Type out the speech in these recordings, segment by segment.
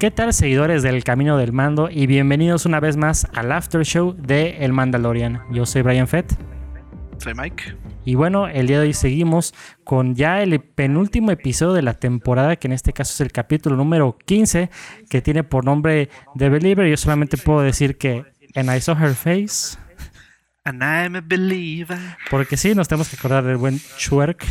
¿Qué tal seguidores del Camino del Mando? Y bienvenidos una vez más al After Show de El Mandalorian. Yo soy Brian Fett. Soy Mike. Y bueno, el día de hoy seguimos con ya el penúltimo episodio de la temporada, que en este caso es el capítulo número 15, que tiene por nombre The Believer. Yo solamente puedo decir que And I saw her face. And I'm a believer. Porque sí, nos tenemos que acordar del buen Chuerk.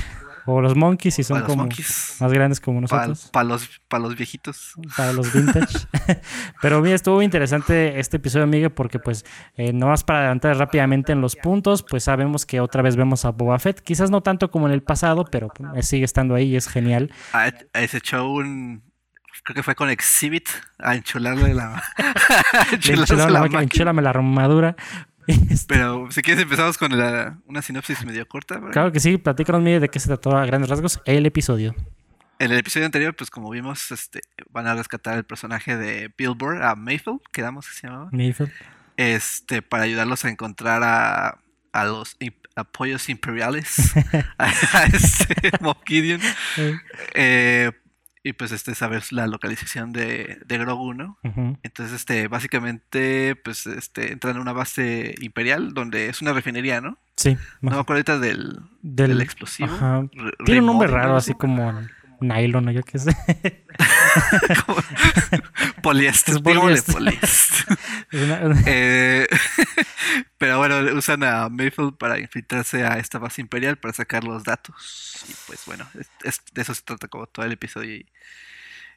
O los monkeys, si son como más grandes como nosotros. Para los, para los viejitos. Para los vintage. Pero mira, estuvo interesante este episodio, Miguel, porque pues eh, no más para adelantar rápidamente en los puntos, pues sabemos que otra vez vemos a Boba Fett. Quizás no tanto como en el pasado, pero pues, sigue estando ahí y es genial. Ah, se echó un creo que fue con Exhibit a enchularle la, enchulame la armadura Pero si quieres empezamos con una sinopsis medio corta. Claro que sí, platícanos de qué se trató a grandes rasgos el episodio. En el episodio anterior, pues como vimos, este, van a rescatar el personaje de Billboard, a Mayfield, quedamos que se llamaba. Mayfield. Este, para ayudarlos a encontrar a, a los apoyos imperiales, a, este Mob Gideon, eh, y pues este saber la localización de, de Grogu, ¿no? Entonces, este, básicamente, pues este, entran en una base imperial donde es una refinería, ¿no? Sí. No me acuerdo ahorita del, del, explosivo. Tiene un nombre raro, así como nylon o yo qué sé. poliéster, poliéster. Eh, usan a Mayfield para infiltrarse a esta base imperial para sacar los datos. Y pues bueno, de eso se trata como todo el episodio.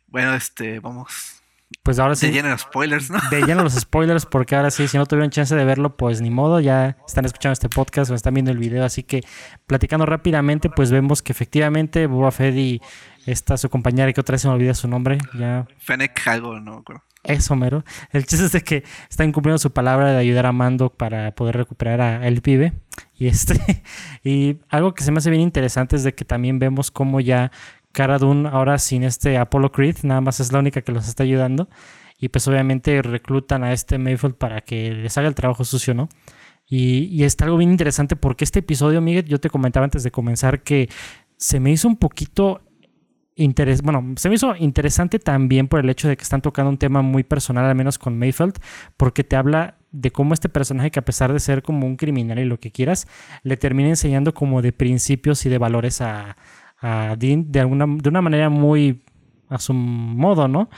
Bueno, este, vamos pues ahora sí. De lleno los spoilers, ¿no? De lleno los spoilers, porque ahora sí, si no tuvieron chance de verlo, pues ni modo, ya están escuchando este podcast o están viendo el video. Así que platicando rápidamente, pues vemos que efectivamente Boba Fett y esta su compañera, que otra vez se me olvida su nombre, ya. Fennec algo, no. Eso, mero. El chiste es de que están cumpliendo su palabra de ayudar a Mando para poder recuperar a el pibe. Y este, y algo que se me hace bien interesante es de que también vemos cómo ya Cara Dune ahora sin este Apollo Creed, nada más es la única que los está ayudando. Y pues obviamente reclutan a este Mayfield para que les haga el trabajo sucio, ¿no? Y, y está algo bien interesante porque este episodio, Miguel, yo te comentaba antes de comenzar que se me hizo un poquito Interes bueno, se me hizo interesante también por el hecho de que están tocando un tema muy personal, al menos con Mayfield, porque te habla de cómo este personaje, que a pesar de ser como un criminal y lo que quieras, le termina enseñando como de principios y de valores a, a Dean de, alguna, de una manera muy a su modo, ¿no?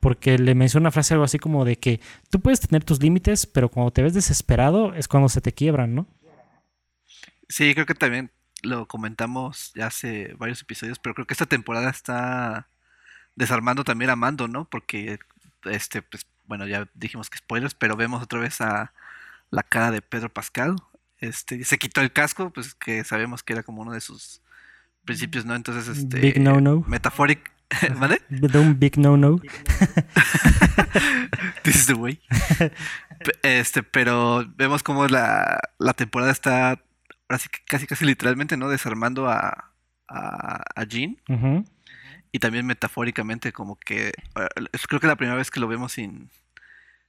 Porque le menciona una frase algo así como de que tú puedes tener tus límites, pero cuando te ves desesperado es cuando se te quiebran, ¿no? Sí, creo que también lo comentamos ya hace varios episodios, pero creo que esta temporada está desarmando también a Mando, ¿no? Porque este, pues, bueno, ya dijimos que spoilers, pero vemos otra vez a la cara de Pedro Pascal. Este, se quitó el casco, pues que sabemos que era como uno de sus principios, ¿no? Entonces, este. Big no no. Metaforic. ¿Vale? un big no no. This is the way. Este, pero vemos como la, la temporada está así casi casi literalmente, ¿no? Desarmando a, a, a Jean. Y también metafóricamente, como que. Eh, creo que es la primera vez que lo vemos sin.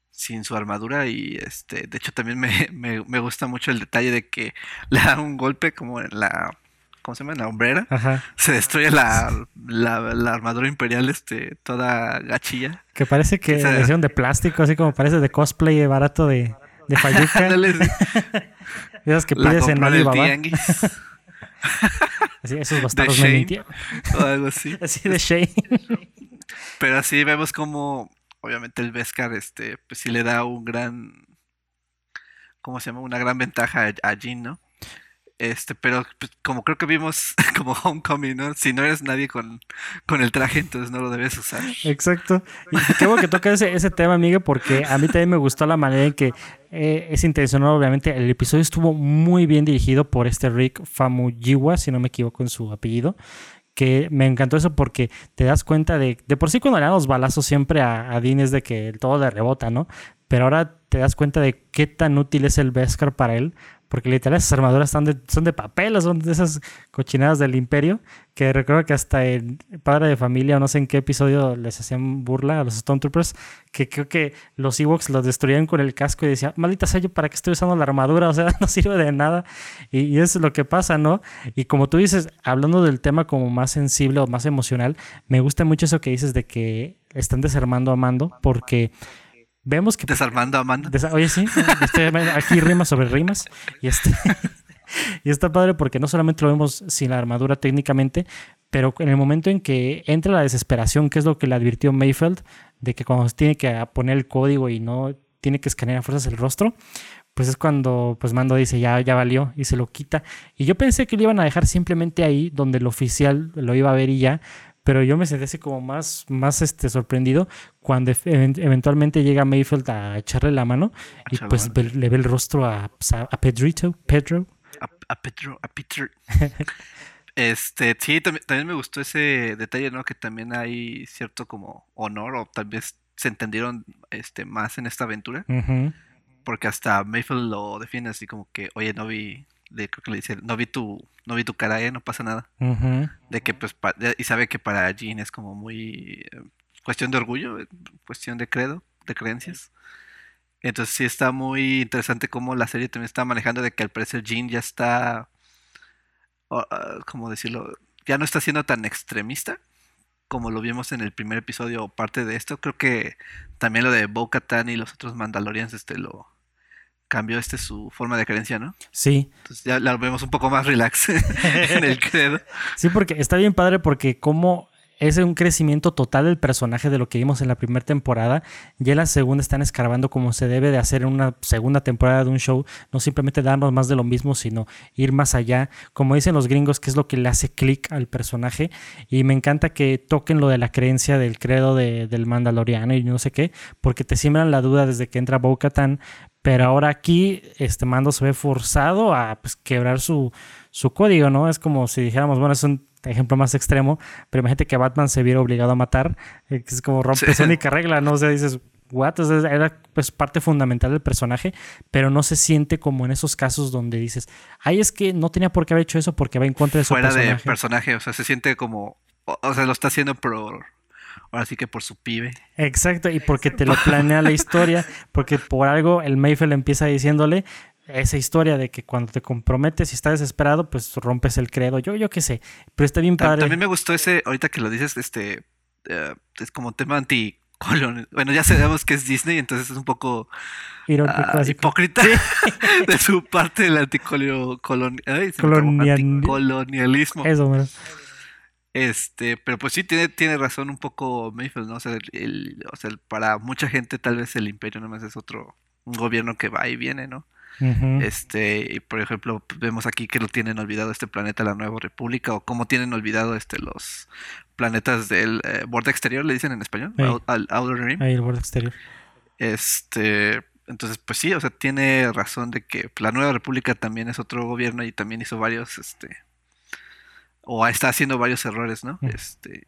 Sin su armadura. Y este. De hecho, también me, me, me gusta mucho el detalle de que le da un golpe como en la ¿cómo se llama? La hombrera. Se destruye la, la, armadura imperial, este, toda gachilla. Que parece que es de plástico, así como parece de cosplay barato de, de Fayuca. Esas que pides en Alibaba. así, esos bastardos me O algo así. así de Shane. Pero así vemos como, obviamente, el Beskar, este, pues sí le da un gran, ¿cómo se llama? Una gran ventaja a, a Jean, ¿no? Este, pero pues, como creo que vimos como Homecoming, ¿no? Si no eres nadie con, con el traje, entonces no lo debes usar. Exacto. Y qué que toca ese, ese tema, Miguel, porque a mí también me gustó la manera en que eh, es intencional, obviamente. El episodio estuvo muy bien dirigido por este Rick Famuyiwa, si no me equivoco en su apellido. Que me encantó eso porque te das cuenta de. De por sí, cuando le dan los balazos siempre a, a Dean es de que todo le rebota, ¿no? Pero ahora te das cuenta de qué tan útil es el Beskar para él, porque literal esas armaduras son de, son de papel, son de esas cochinadas del imperio, que recuerdo que hasta el padre de familia, no sé en qué episodio les hacían burla a los Stormtroopers, que creo que los Ewoks los destruían con el casco y decían, maldita sea yo, ¿para qué estoy usando la armadura? O sea, no sirve de nada. Y, eso es lo que pasa, ¿no? Y como tú dices, hablando del tema como más sensible o más emocional, me gusta mucho eso que dices de que están desarmando a Mando porque vemos que... Desarmando a Mando. oye, sí, aquí rimas sobre rimas y este... y está padre porque no solamente lo vemos sin la armadura técnicamente, pero en el momento en que entra la desesperación, que es lo que le advirtió Mayfield, de que cuando tiene que poner el código y no tiene que escanear a fuerzas el rostro, pues es cuando pues Mando dice ya, ya valió y se lo quita. Y yo pensé que lo iban a dejar simplemente ahí, donde el oficial lo iba a ver y ya, pero yo me sentí así como más, más este, sorprendido cuando eventualmente llega Mayfield a echarle la mano y pues le ve el rostro a, pues, a, Pedrito, Pedro. A, Pedro, a Peter. este, sí, también, me gustó ese detalle, ¿no? Que también hay cierto como honor o tal vez se entendieron este, más en esta aventura. Porque hasta Mayfield lo defiende así como que, oye, no vi, creo que le dice, no vi tu, no vi tu cara, ¿eh? no pasa nada. De que pues, y sabe que para Jean es como muy eh, cuestión de orgullo, eh, cuestión de credo, de creencias. Entonces sí está muy interesante cómo la serie también está manejando de que al parecer Jean ya está, ah, ¿cómo decirlo? Ya no está siendo tan extremista como lo vimos en el primer episodio parte de esto. Creo que también lo de Bo-Katan y los otros Mandalorians este lo cambió este su forma de creencia, ¿no? Sí. Entonces ya la vemos un poco más relax en el credo. Sí, porque está bien padre porque como es un crecimiento total del personaje de lo que vimos en la primera temporada. Ya en la segunda están escarbando como se debe de hacer en una segunda temporada de un show. No simplemente darnos más de lo mismo, sino ir más allá. Como dicen los gringos, que es lo que le hace clic al personaje. Y me encanta que toquen lo de la creencia del credo del Mandaloriano y no sé qué, porque te siembran la duda desde que entra bo Pero ahora aquí este mando se ve forzado a pues, quebrar su, su código, ¿no? Es como si dijéramos, bueno, es un ejemplo más extremo, pero imagínate que Batman se viera obligado a matar, eh, que es como rompe su única regla, ¿no? O sea, dices, what? era pues parte fundamental del personaje, pero no se siente como en esos casos donde dices, ay, es que no tenía por qué haber hecho eso porque va en contra de su Fuera personaje. de personaje, o sea, se siente como, o, sea, lo está haciendo por, ahora sí que por su pibe. Exacto, y porque te lo planea la historia, porque por algo el Mayfield empieza diciéndole, esa historia de que cuando te comprometes y estás desesperado, pues rompes el credo. Yo, yo qué sé, pero está bien padre. También me gustó ese, ahorita que lo dices, este, eh, es como tema anticolonial. Bueno, ya sabemos que es Disney, entonces es un poco uh, hipócrita de su parte del anticolonialismo. Eso, bueno. Este, pero pues sí tiene, tiene razón un poco Mayfield, ¿no? O sea, el, o sea, para mucha gente tal vez el imperio nomás es otro un gobierno que va y viene, ¿no? Este, y por ejemplo, vemos aquí que lo tienen olvidado este planeta, la Nueva República, o cómo tienen olvidado este los planetas del eh, borde exterior, le dicen en español, al Outer Rim. Ahí el borde exterior. Este, entonces, pues sí, o sea, tiene razón de que la Nueva República también es otro gobierno y también hizo varios, este, o está haciendo varios errores, ¿no? Este,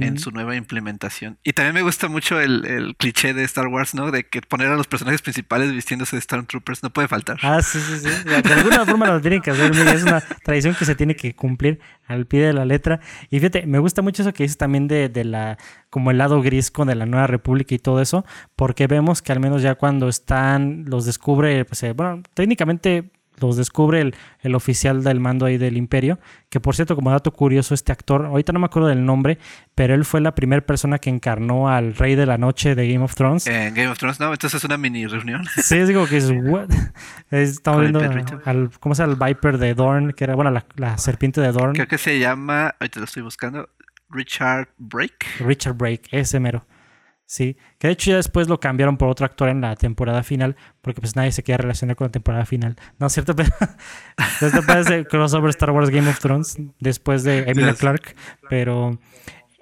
en su nueva implementación. Y también me gusta mucho el, cliché de Star Wars, ¿no? De que poner a los personajes principales vistiéndose de Stormtroopers no puede faltar. Ah, sí, sí, sí. De alguna forma lo tienen que hacer. Es una tradición que se tiene que cumplir al pie de la letra. Y fíjate, me gusta mucho eso que dices también de, de la, como el lado gris con de la Nueva República y todo eso, porque vemos que al menos ya cuando están, los descubre, pues, eh, bueno, técnicamente los descubre el, el, oficial del mando ahí del imperio, que por cierto, como dato curioso, este actor, ahorita no me acuerdo del nombre, pero él fue la primera persona que encarnó al rey de la noche de Game of Thrones. En Game of Thrones, no, entonces es una mini reunión. Sí, es digo que es, estamos viendo al, ¿cómo se llama? El Viper de Dorn, que era, bueno, la, la serpiente de Dorn. Creo que se llama, ahorita lo estoy buscando, Richard Brake. Richard Brake, ese mero. Sí, que de hecho ya después lo cambiaron por otro actor en la temporada final, porque pues nadie se quería relacionar con la temporada final. No es cierto, pero después de crossover Star Wars Game of Thrones, después de Emilia Clark, pero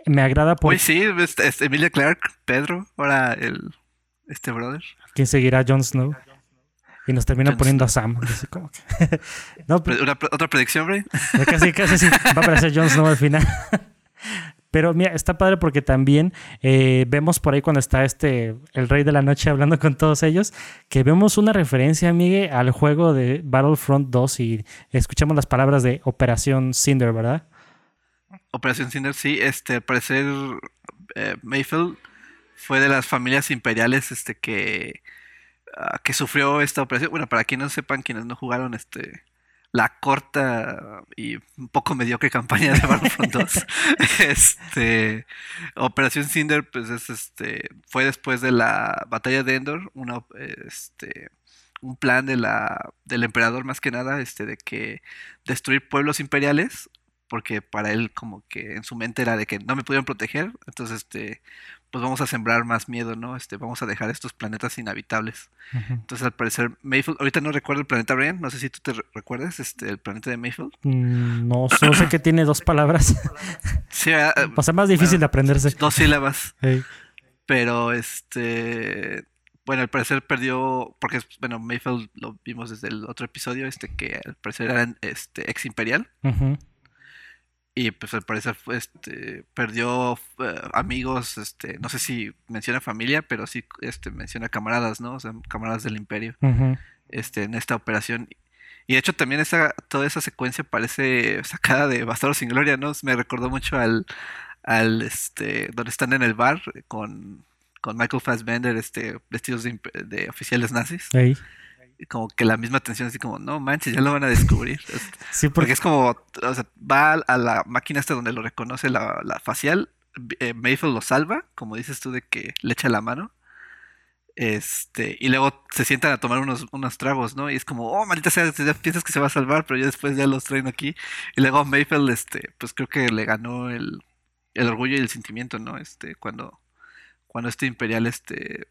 me agrada por... Uy, sí, es, Emilia Clark, Pedro, ahora el este brother. ¿Quién seguirá? Jon Snow. Y nos termina poniendo a Sam. no, ¿Otra predicción, Bray? Casi, casi sí. Va a aparecer Jon Snow al final. Pero mira, está padre porque también eh, vemos por ahí cuando está este, el rey de la noche hablando con todos ellos, que vemos una referencia, Miguel, al juego de Battlefront 2 y escuchamos las palabras de Operación Cinder, ¿verdad? Operación Cinder, sí, este, al parecer eh, Mayfield fue de las familias imperiales este, que, ah, que sufrió esta operación. Bueno, para quienes no sepan, quienes no jugaron este la corta y un poco mediocre campaña de Battlefront 2. este, Operación Cinder, pues es este, fue después de la batalla de Endor, una, este, un plan de la, del emperador más que nada, este, de que destruir pueblos imperiales, porque para él como que en su mente era de que no me pudieron proteger, entonces este, pues vamos a sembrar más miedo, ¿no? Este, vamos a dejar estos planetas inhabitables. Entonces, al parecer, Mayfield, ahorita no recuerdo el planeta Brian, no sé si tú te recuerdas, este, el planeta de Mayfield. Mm, no, solo sé que tiene dos palabras. sí, ah, o sea, más difícil de aprenderse. Dos sílabas. Pero, este, bueno, al parecer perdió, porque, bueno, Mayfield lo vimos desde el otro episodio, este, que al parecer era este, ex imperial. Y pues al parecer este, perdió eh, amigos, este, no sé si menciona familia, pero sí este, menciona camaradas, ¿no? O sea, camaradas del imperio este, en esta operación. Y de hecho también esa, toda esa secuencia parece sacada de Bastardo sin Gloria, ¿no? Me recordó mucho al, al este, donde están en el bar con, con Michael Fassbender, este, vestidos de, oficiales nazis como que la misma tensión, así como, no manches, ya lo van a descubrir. sí, porque... es como, o sea, va a la máquina esta donde lo reconoce la, facial, eh, Mayfield lo salva, como dices tú, de que le echa la mano. Este, y luego se sientan a tomar unos, unos tragos, ¿no? Y es como, oh, maldita sea, ya piensas que se va a salvar, pero ya después ya los traen aquí. Y luego Mayfield, este, pues creo que le ganó el, el orgullo y el sentimiento, ¿no? Este, cuando, cuando este imperial, este,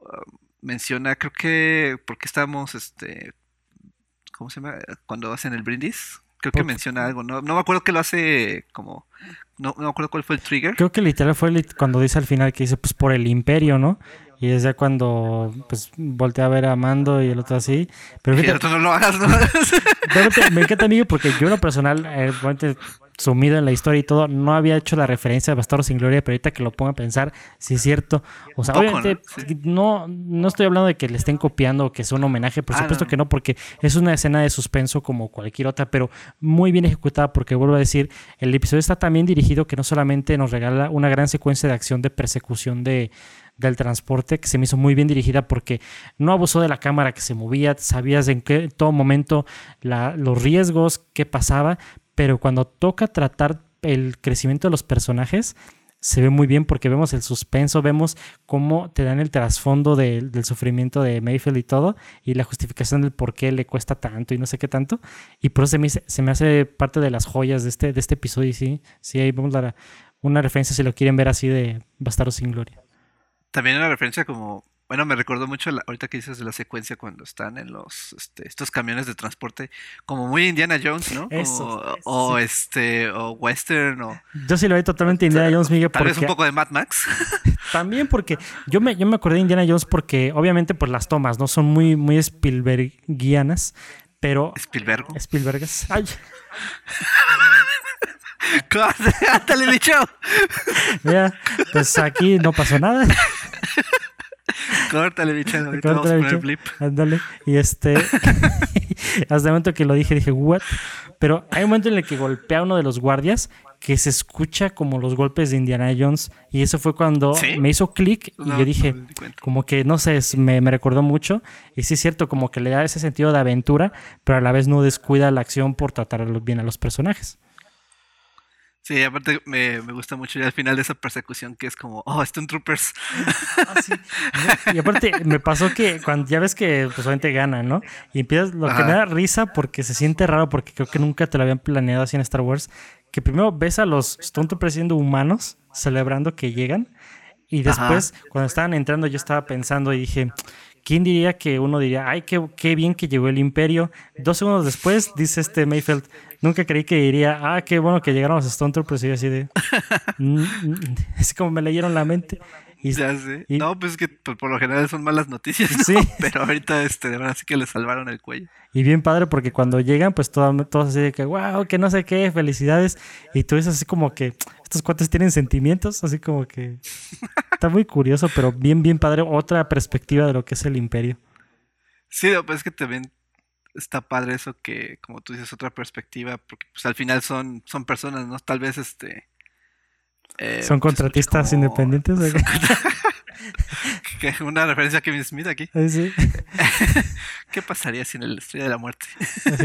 um, menciona, creo que, porque estamos, este, ¿cómo se llama? Cuando hacen el brindis, creo que menciona algo, no, no me acuerdo que lo hace como, no, no me acuerdo cuál fue el trigger. Creo que literal fue cuando dice al final que dice, pues por el imperio, ¿no? Y es ya cuando pues voltea a ver a Mando y el otro así. Pero fíjate, no lo hagas, ¿no? me encanta, amigo, porque yo en lo personal, eh, sumido en la historia y todo, no había hecho la referencia de Bastardo sin Gloria, pero ahorita que lo pongo a pensar, sí es cierto. O sea, obviamente, ¿no? no, estoy hablando de que le estén copiando o que es un homenaje, por ah, supuesto que no, porque es una escena de suspenso como cualquier otra, pero muy bien ejecutada, porque vuelvo a decir, el episodio está también dirigido que no solamente nos regala una gran secuencia de acción de persecución de del transporte que se me hizo muy bien dirigida porque no abusó de la cámara que se movía, sabías en qué todo momento los riesgos, qué pasaba, pero cuando toca tratar el crecimiento de los personajes, se ve muy bien porque vemos el suspenso, vemos cómo te dan el trasfondo del sufrimiento de Mayfield y todo, y la justificación del por qué le cuesta tanto y no sé qué tanto. Y por eso se me, se me hace parte de las joyas de este, de este episodio. Y sí, sí, ahí vamos a dar una referencia si lo quieren ver así de Bastardo sin Gloria. También una referencia como bueno, me recordó mucho ahorita que dices de la secuencia cuando están en los este, estos camiones de transporte, como muy Indiana Jones, ¿no? o este, o western, o. Yo sí lo vi totalmente Indiana Jones, Miguel. Tal vez un poco de Mad Max. también porque yo me, yo me acordé de Indiana Jones porque, obviamente, pues las tomas, ¿no? Son muy, muy Spielbergianas, pero. Spielberg. Spielbergas. Ay. ¡Ándale, bicho! Mira, pues aquí no pasó nada. Córtale, bicho. Ahorita vamos a poner blip. Ándale. Y este. hasta el momento que lo dije, dije, ¿what? Pero hay un momento en el que golpea a uno de los guardias que se escucha como los golpes de Indiana Jones. Y eso fue cuando me hizo clic y yo dije, como que no sé, me, me, recordó mucho. Y sí es cierto, como que le da ese sentido de aventura, pero a la vez no descuida la acción por tratar bien a los personajes. Sí, aparte me, gusta mucho ya al final de esa persecución que es como, oh, Stone Troopers. Ah, y aparte me pasó que cuando ya ves que pues obviamente gana, ¿no? Y empiezas, lo que me da risa porque se siente raro porque creo que nunca te lo habían planeado así en Star Wars, que primero ves a los Stone Troopers siendo humanos, celebrando que llegan, y después cuando estaban entrando yo estaba pensando y dije, ¿quién diría que uno diría, ay, qué, qué bien que llegó el imperio? Dos segundos después dice este Mayfield, nunca creí que diría, ah, qué bueno que llegaron los Stone Troopers. Y así de. Mm, mm, es como me leyeron la mente. Y, ya sé. no, pues es que por, lo general son malas noticias. Sí. Pero ahorita, este, de verdad, sí que le salvaron el cuello. Y bien padre, porque cuando llegan, pues todos así de que, wow, que no sé qué, felicidades. Y tú dices así como que estos cuates tienen sentimientos, así como que. Está muy curioso, pero bien, bien padre. Otra perspectiva de lo que es el imperio. Sí, pues es que también está padre eso que, como tú dices, otra perspectiva, porque pues al final son, son personas, ¿no? Tal vez este... Eh, ¿Son pues, contratistas independientes? una referencia a Kevin Smith aquí. Sí. ¿Qué pasaría sin el Estrella de la Muerte?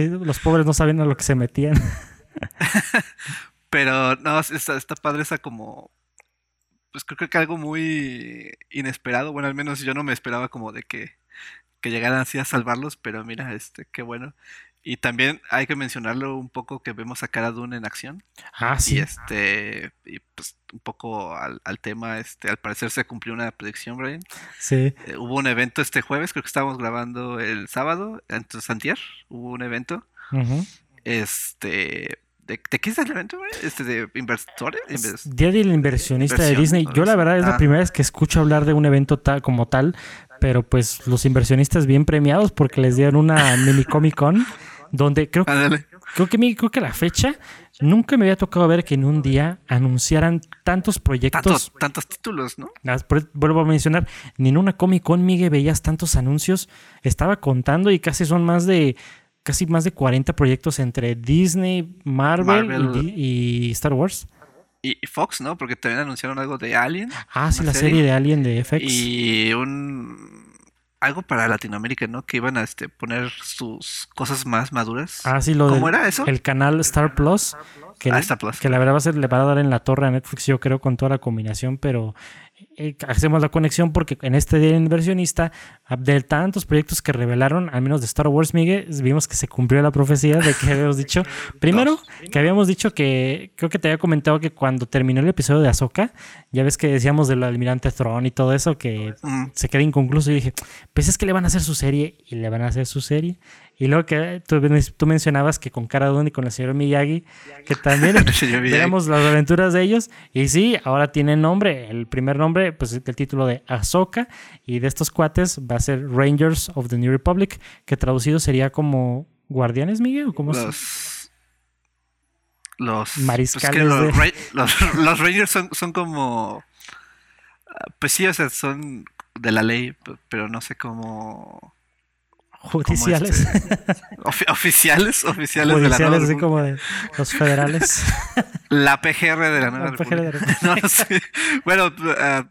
los pobres no sabían a lo que se metían. Pero no, está, está padre esa como pues creo que algo muy inesperado. Bueno, al menos yo no me esperaba como de que, que llegaran así a salvarlos, pero mira, este, qué bueno. Y también hay que mencionarlo un poco que vemos a Cara Dune en acción. Ah, sí. Y este, y pues un poco al, tema, este, al parecer se cumplió una predicción, Brian. Sí. Eh, hubo un evento este jueves, creo que estábamos grabando el sábado, entonces Santier, hubo un evento. Este, ¿De, qué es el evento, güey? Este, ¿De inversores? Día del inversionista de Disney. Yo la verdad es la ah. primera vez que escucho hablar de un evento tal como tal, pero pues los inversionistas bien premiados porque les dieron una mini Comic Con donde creo, creo, que, creo que la fecha nunca me había tocado ver que en un día anunciaran tantos proyectos. Tantos, tantos títulos, ¿no? Vuelvo a mencionar, ni en una Comic Con, Miguel, veías tantos anuncios. Estaba contando y casi son más de casi más de 40 proyectos entre Disney, Marvel, Y, Star Wars. Y Fox, ¿no? Porque también anunciaron algo de Alien. Ah, sí, la serie. de Alien de FX. Y un algo para Latinoamérica, ¿no? Que iban a este, poner sus cosas más maduras. Ah, sí, lo ¿Cómo era eso? El canal Star Plus. Que, ah, que la verdad va a ser, le va a dar en la torre a Netflix, yo creo, con toda la combinación, pero eh, hacemos la conexión porque en este día inversionista, de tantos proyectos que revelaron, al menos de Star Wars, Miguel, vimos que se cumplió la profecía de que habíamos dicho. Primero, que habíamos dicho que, creo que te había comentado que cuando terminó el episodio de Ahsoka, ya ves que decíamos del almirante Thrawn y todo eso, que se queda inconcluso. Y dije, pues es que le van a hacer su serie y le van a hacer su serie. Y luego que tú, tú mencionabas que con Cara Dune y con el señor Miyagi, que también veamos las aventuras de ellos. Y sí, ahora tienen nombre. El primer nombre, pues el título de Ahsoka. Y de estos cuates va a ser Rangers of the New Republic, que traducido sería como Guardianes, Miguel, o como los, los pues mariscales. los, los, Rangers son, son como. Pues sí, o sea, son de la ley, pero no sé cómo Judiciales. Este, oficiales, oficiales de la nueva así como de los federales. La PGR de la nueva no, Bueno, uh,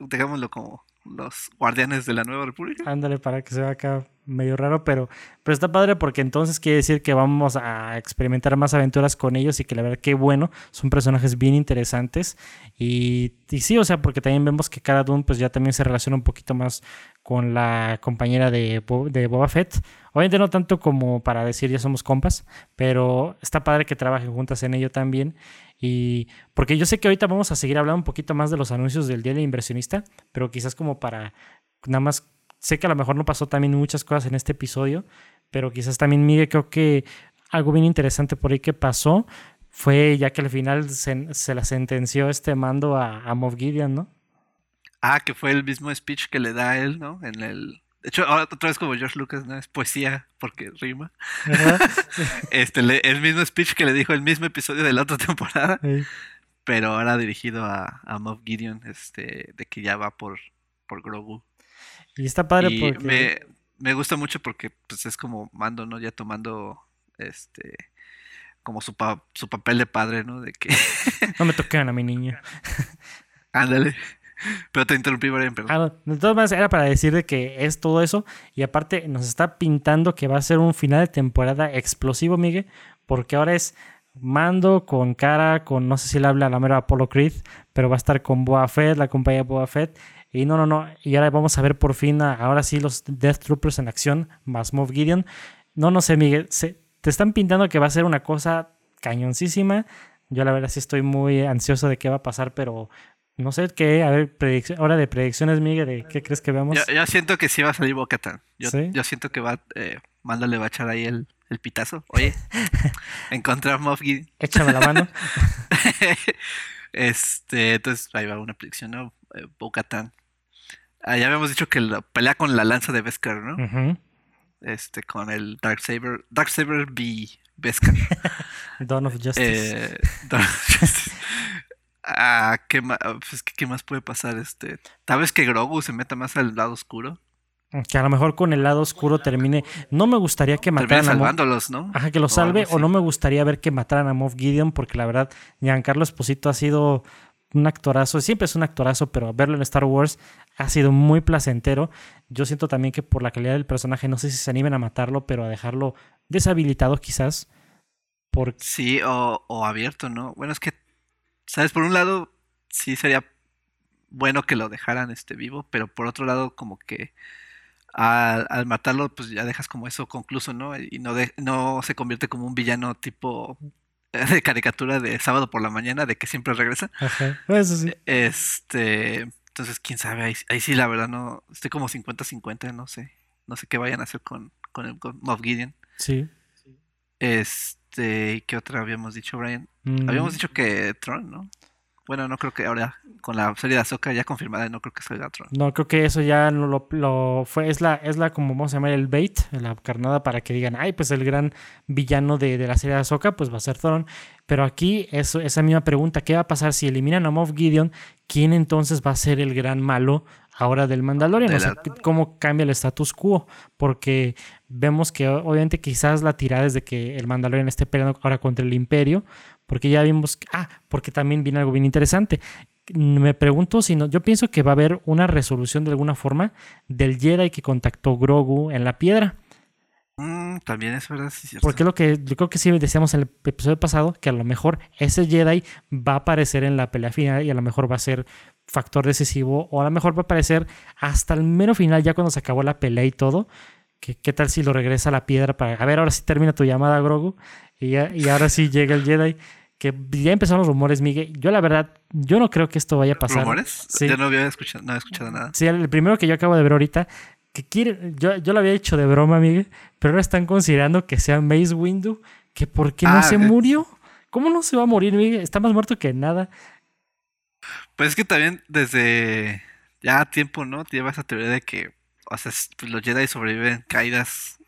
dejémoslo como los guardianes de la nueva república. Ándale, para que se vea acá medio raro, pero, pero está padre porque entonces quiere decir que vamos a experimentar más aventuras con ellos y que la verdad que bueno, son personajes bien interesantes. Y, y sí, o sea, porque también vemos que Cara Dune pues ya también se relaciona un poquito más con la compañera de, de Boba Fett, obviamente no tanto como para decir ya somos compas, pero está padre que trabajen juntas en ello también y porque yo sé que ahorita vamos a seguir hablando un poquito más de los anuncios del Día del Inversionista, pero quizás como para nada más, sé que a lo mejor no pasó también muchas cosas en este episodio, pero quizás también, Miguel, creo que algo bien interesante por ahí que pasó fue ya que al final se, la sentenció este mando a, a Moff Gideon, ¿no? Ah, que fue el mismo speech que le da él, ¿no? En el, de hecho, ahora otra vez como George Lucas, ¿no? Es poesía porque rima. este, el mismo speech que le dijo el mismo episodio de la otra temporada. Pero ahora dirigido a, a Moff Gideon, este, de que ya va por, por Grogu. Y está padre porque... Me, me gusta mucho porque pues es como Mando, ¿no? Ya tomando este como su, su papel de padre, ¿no? De que... no me toquen a mi niño. Ándale. Pero te interrumpí, Brian, perdón. Ah, de todas maneras, era para decir de que es todo eso. Y aparte, nos está pintando que va a ser un final de temporada explosivo, Miguel. Porque ahora es Mando con cara, con no sé si le habla la mera Apollo Creed, pero va a estar con Boa Fett, la compañía Boa Fett. Y no, no, no. Y ahora vamos a ver por fin, ahora sí, los Death Troopers en acción, más Moff Gideon. No, no sé, Miguel. te están pintando que va a ser una cosa cañoncísima. Yo la verdad sí estoy muy ansioso de qué va a pasar, pero no sé qué, a ver, hora de predicciones, Miguel, de qué crees que veamos. Yo, siento que sí va a salir Bocatan. Yo, yo siento que va, eh, mándale, va a echar ahí el, el pitazo. Oye, encontrar Moff Échame la mano. este, entonces ahí va una predicción, ¿no? Eh, Bocatan. Ah, ya habíamos dicho que la, pelea con la lanza de Beskar, ¿no? Este, con el Dark Saber, Dark Saber B. Beskar. Dawn of Justice. Eh, Dawn of Justice. Ah, ¿qué más, pues, ¿qué más puede pasar? Este, Tal vez que Grogu se meta más al lado oscuro. Que a lo mejor con el lado oscuro termine. No me gustaría que mataran a Moff... ¿no? Ajá, que lo salve. O, no me gustaría ver que mataran a Moff Gideon, porque la verdad, Giancarlo Esposito ha sido un actorazo, siempre es un actorazo, pero verlo en Star Wars ha sido muy placentero. Yo siento también que por la calidad del personaje, no sé si se animen a matarlo, pero a dejarlo deshabilitado quizás. Sí, o, o abierto, ¿no? Bueno, es que, ¿sabes? Por un lado, sí sería bueno que lo dejaran este vivo, pero por otro lado, como que al, matarlo, pues ya dejas como eso concluso, ¿no? Y no, no se convierte como un villano tipo de caricatura de sábado por la mañana, de que siempre regresa. Ajá, eso sí. Este, entonces, quién sabe, ahí, sí la verdad no, estoy como 50-50, no sé, no sé qué vayan a hacer con, con el Moff Gideon. Sí. Este, ¿qué otra habíamos dicho, Brian? Mm. Habíamos dicho que Tron, ¿no? Bueno, no creo que ahora con la serie de Azoka ya confirmada, no creo que salga Tron. No, creo que eso ya lo, lo, fue, es la, es la como vamos a llamar el bait, la carnada para que digan, ay, pues el gran villano de, de la serie de Azoka, pues va a ser Tron. Pero aquí eso, esa misma pregunta, ¿qué va a pasar si eliminan a Moff Gideon? ¿Quién entonces va a ser el gran malo ahora del Mandalorian? O sea, ¿cómo cambia el status quo? Porque vemos que obviamente quizás la tirada es de que el Mandalorian esté peleando ahora contra el Imperio, porque ya vimos, ah, porque también viene algo bien interesante. Me pregunto si no, yo pienso que va a haber una resolución de alguna forma del Jedi que contactó Grogu en la piedra. Mm, también es verdad, sí, Porque lo que yo creo que sí decíamos en el episodio pasado, que a lo mejor ese Jedi va a aparecer en la pelea final y a lo mejor va a ser factor decisivo, o a lo mejor va a aparecer hasta el mero final, ya cuando se acabó la pelea y todo. ¿Qué, qué tal si lo regresa a la piedra para. A ver, ahora sí termina tu llamada, Grogu. Y, ahora sí llega el Jedi. Que ya empezaron los rumores, Miguel. Yo, la verdad, yo no creo que esto vaya a pasar. ¿Rumores? Sí. Yo no había escuchado, no escuchado nada. Sí, el primero que yo acabo de ver ahorita, que quiere, yo, yo lo había hecho de broma, Miguel, pero ahora están considerando que sea Mace Windu, que por qué no ah, se murió. ¿Cómo no se va a morir, Miguel? Está más muerto que nada. Pues es que también desde ya tiempo, ¿no? Lleva esa teoría de que, o sea, pues los Jedi sobreviven caídas.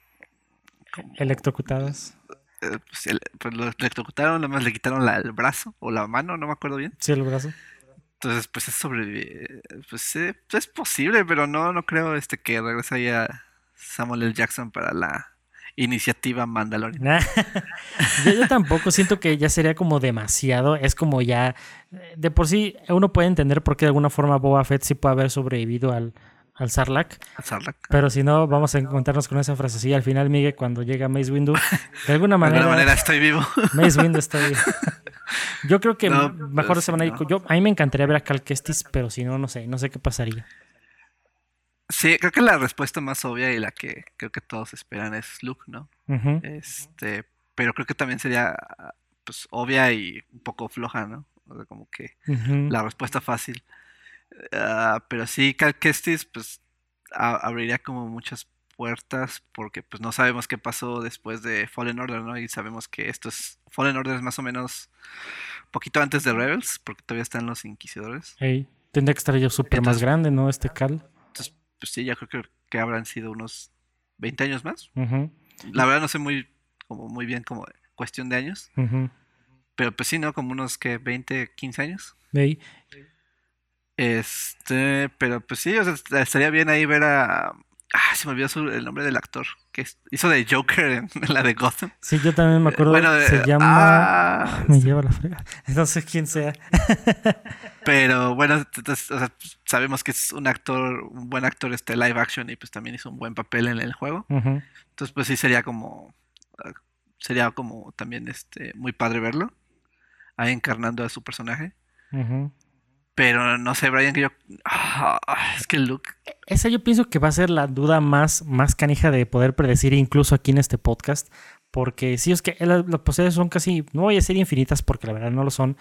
Electrocutadas. Eh, pues, pues, lo electrocutaron, nada más le quitaron el brazo o la mano, no me acuerdo bien. Sí, el brazo. Entonces, pues es sobre, pues es posible, pero no, no creo este que regrese ahí a Samuel L. Jackson para la iniciativa Mandalorian. yo, yo, tampoco siento que ya sería como demasiado. Es como ya. De por sí, uno puede entender por qué de alguna forma Boba Fett sí puede haber sobrevivido al, al Sarlacc. Pero si no, vamos a encontrarnos con esa frasecilla al final, Miguel, cuando llega Mace Windu. De alguna manera. de alguna manera estoy vivo. Mace Windu está vivo. Yo creo que mejor pues, se van a ir. Yo, a mí me encantaría ver a Cal Kestis, pero si no, no sé, no sé qué pasaría. Sí, creo que la respuesta más obvia y la que creo que todos esperan es Luke, ¿no? Este, pero creo que también sería pues obvia y un poco floja, ¿no? O sea, como que la respuesta fácil. Ah, pero sí, Cal Kestis, pues abriría como muchas puertas porque pues no sabemos qué pasó después de Fallen Order, ¿no? Y sabemos que esto es Fallen Order es más o menos poquito antes de Rebels porque todavía están los inquisidores. Hey, tendría que estar ya súper más grande, ¿no? Este Cal. Entonces, pues sí, ya creo que, habrán sido unos 20 años más. La verdad no sé muy como muy bien como cuestión de años. Pero pues sí, ¿no? Como unos que 20, 15 años. Hey. Este, pero pues sí, o sea, estaría bien ahí ver a. Ah, se me olvidó el nombre del actor que hizo de Joker en, la de Gotham. Sí, yo también me acuerdo. Bueno, se llama. Ah, me lleva la frega. No sé quién sea. pero bueno, entonces, o sea, sabemos que es un actor, un buen actor este live action y pues también hizo un buen papel en el juego. Entonces, pues sí sería como. Sería como también este muy padre verlo. Ahí encarnando a su personaje. Pero no sé, Brian, que yo. Ah, es que Luke. Esa yo pienso que va a ser la duda más, más canija de poder predecir, incluso aquí en este podcast. Porque sí, es que las posibilidades son casi. No voy a ser infinitas porque la verdad no lo son.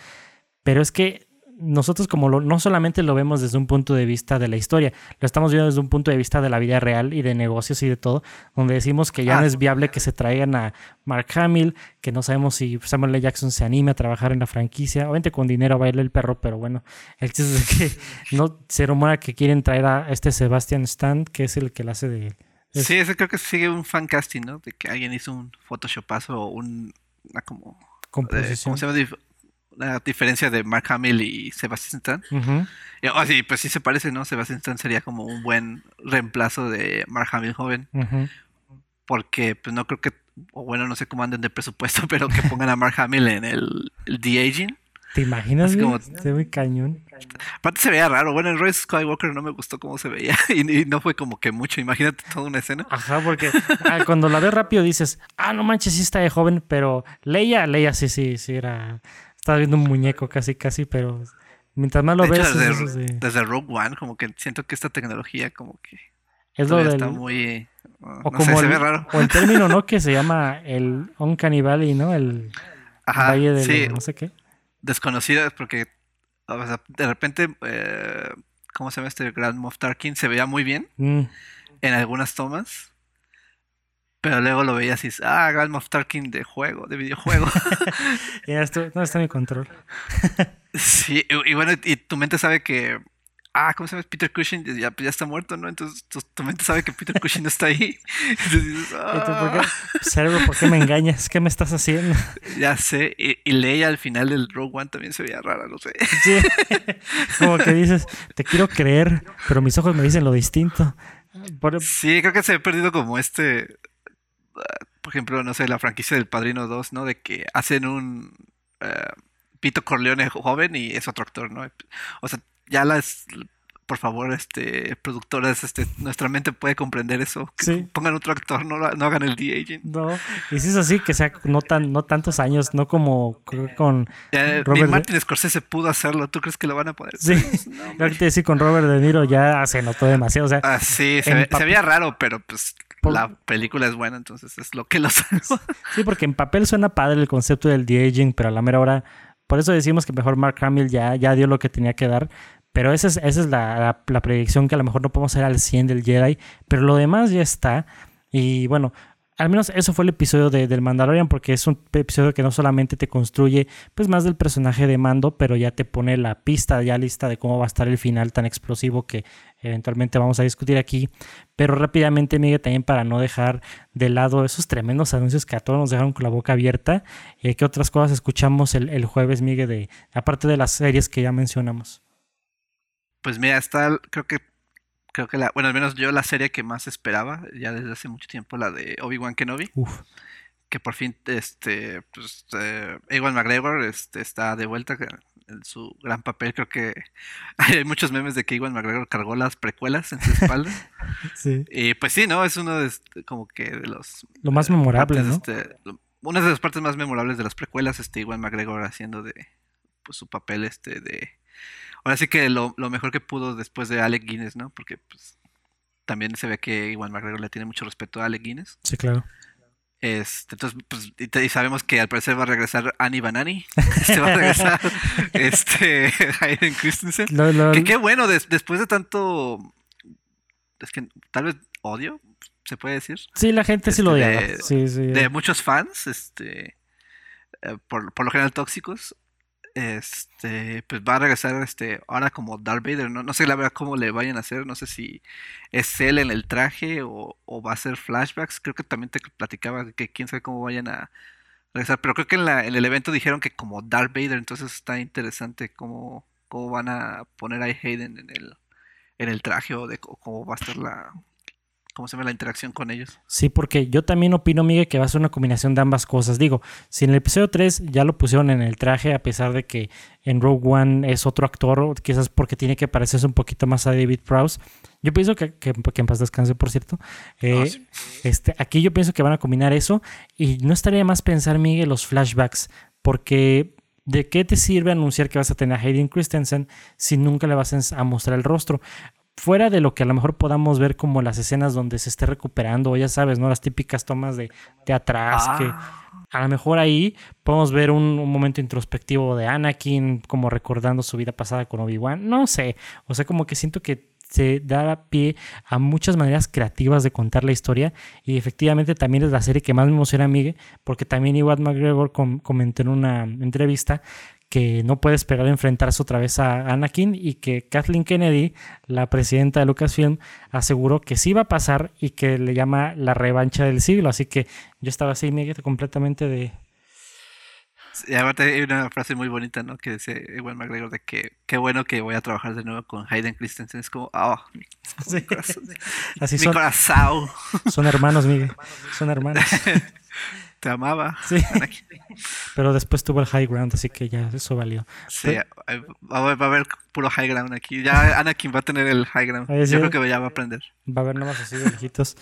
Pero es que nosotros como no solamente lo vemos desde un punto de vista de la historia, lo estamos viendo desde un punto de vista de la vida real y de negocios y de todo, donde decimos que ya no es viable que se traigan a Mark Hamill, que no sabemos si Samuel L. Jackson se anime a trabajar en la franquicia, obviamente con dinero va a ir el perro, pero bueno, el chiste es que no se rumora que quieren traer a este Sebastian Stan, que es el que la hace de... Sí, ese creo que sigue un fan casting, ¿no? De que alguien hizo un photoshopazo o un... Una como... Composición. ¿Cómo se llama? La diferencia de Mark Hamill y Sebastian Stan. Oh, sí, pues sí se parece, ¿no? Sebastian Stan sería como un buen reemplazo de Mark Hamill joven. Porque, pues no creo que, o bueno, no sé cómo anden de presupuesto, pero que pongan a Mark Hamill en el, el de-aging. ¿Te imaginas? como... Se ve cañón. Aparte se veía raro. Bueno, en Royce Skywalker no me gustó cómo se veía. Y, no fue como que mucho. Imagínate toda una escena. Ajá, porque ah, cuando la ves rápido dices, ah, no manches, sí está de joven. Pero Leia, Leia sí, sí, sí era. Estaba viendo un muñeco casi, casi, pero mientras más lo ves. desde, Rogue One, como que siento que esta tecnología, como que. Es lo está muy. o como se ve raro. O el término, ¿no? Que se llama el Uncanny Valley, ¿no? El Ajá, valle de sí. no sé qué. Desconocido, porque de repente, eh, ¿cómo se llama este Grand Moff Tarkin? Se veía muy bien mm. en algunas tomas. Pero luego lo veías y dices, ah, Grand Moff Tarkin de juego, de videojuego. ya, esto, no está en mi control. sí, y, bueno, y tu mente sabe que ah, ¿cómo se llama? Peter Cushing ya, ya está muerto, ¿no? Entonces tu, mente sabe que Peter Cushing no está ahí. Entonces dices, ah. Cerebro, ¿por qué me engañas? ¿Qué me estás haciendo? Ya sé. Y, y Leia al final del Rogue One también se veía rara, no sé. Sí. Como que dices, te quiero creer, pero mis ojos me dicen lo distinto. Sí, creo que se ha perdido como este. Por ejemplo, no sé, la franquicia del Padrino 2, ¿no? De que hacen un. Eh, Pito Corleone joven y es otro actor, ¿no? O sea, ya las por favor, este, productoras, este, nuestra mente puede comprender eso. Pongan otro actor, no, no hagan el de-aging. No, y si es así, que sea no tan, no tantos años, no como con Robert Martin Scorsese pudo hacerlo, ¿tú crees que lo van a poder hacer? Sí, no, decir con Robert De Niro ya se notó demasiado, o sea. Ah, sí, se, veía raro, pero pues la película es buena, entonces es lo que lo salva. Sí, porque en papel suena padre el concepto del de-aging, pero a la mera hora, por eso decimos que mejor Mark Hamill ya, ya dio lo que tenía que dar, pero esa es, esa es la, la, predicción que a lo mejor no podemos hacer al 100 del Jedi. Pero lo demás ya está. Y bueno, al menos eso fue el episodio de, del Mandalorian, porque es un episodio que no solamente te construye pues más del personaje de Mando, pero ya te pone la pista ya lista de cómo va a estar el final tan explosivo que eventualmente vamos a discutir aquí. Pero rápidamente, Miguel, también para no dejar de lado esos tremendos anuncios que a todos nos dejaron con la boca abierta, eh, ¿qué otras cosas escuchamos el, el jueves, Miguel, de, aparte de las series que ya mencionamos? Pues mira, está, creo que, creo que la, bueno, al menos yo la serie que más esperaba, ya desde hace mucho tiempo, la de Obi-Wan Kenobi. Que por fin, este, pues, eh, Ewan McGregor este, está de vuelta en su gran papel. Creo que hay muchos memes de que Ewan McGregor cargó las precuelas en su espalda. sí. Y pues sí, ¿no? Es uno de, este, como que de los... Lo más memorable, ¿no? Este, una de las partes más memorables de las precuelas, este, Ewan McGregor haciendo de, pues, su papel, este, de Ahora sí que lo, mejor que pudo después de Alec Guinness, ¿no? Porque pues también se ve que Iwan McGregor le tiene mucho respeto a Alec Guinness. Sí, claro. Este, entonces, pues, y, sabemos que al parecer va a regresar Annie Banani. Se va a regresar este Hayden Christensen. Que qué bueno, después de tanto. Es que tal vez odio, se puede decir. Sí, la gente sí lo odia. De, sí, sí. de muchos fans, este. Eh, por, por, lo general tóxicos este, pues va a regresar este, ahora como Darth Vader, ¿no? No sé la verdad cómo le vayan a hacer, no sé si es él en el traje o, va a ser flashbacks, creo que también te platicaba que quién sabe cómo vayan a regresar, pero creo que en, la, en el evento dijeron que como Darth Vader, entonces está interesante cómo, cómo van a poner a Hayden en el, en el traje o de cómo va a estar la, cómo se ve la interacción con ellos. Sí, porque yo también opino, Miguel, que va a ser una combinación de ambas cosas. Digo, si en el episodio 3 ya lo pusieron en el traje, a pesar de que en Rogue One es otro actor, quizás porque tiene que parecerse un poquito más a David Prowse. Yo pienso que, que, en paz descanse, por cierto. Eh, ah, este, aquí yo pienso que van a combinar eso y no estaría más pensar, Miguel, los flashbacks, porque ¿de qué te sirve anunciar que vas a tener a Hayden Christensen si nunca le vas a mostrar el rostro? Fuera de lo que a lo mejor podamos ver como las escenas donde se esté recuperando, o ya sabes, ¿no? Las típicas tomas de, de atrás, que ah. a lo mejor ahí podemos ver un, momento introspectivo de Anakin, como recordando su vida pasada con Obi-Wan, no sé, o sea, como que siento que se da pie a muchas maneras creativas de contar la historia y efectivamente también es la serie que más me emociona a mí porque también Iwan McGregor comentó en una entrevista que no puede esperar enfrentarse otra vez a Anakin y que Kathleen Kennedy, la presidenta de Lucasfilm, aseguró que sí va a pasar y que le llama la revancha del siglo. Así que yo estaba así, Miguel, completamente de... Y aparte hay una frase muy bonita, ¿no? Que dice Ewan McGregor de que qué bueno que voy a trabajar de nuevo con Hayden Christensen. Es como, oh, mi, corazón, Así son, corazón. Son hermanos, Miguel. Son hermanos. te amaba. Sí. Pero después tuvo el high ground, así que ya eso valió. Sí, va, a haber puro high ground aquí. Ya Anakin va a tener el high ground. Yo creo que ya va a aprender. Va a haber nomás así de lejitos.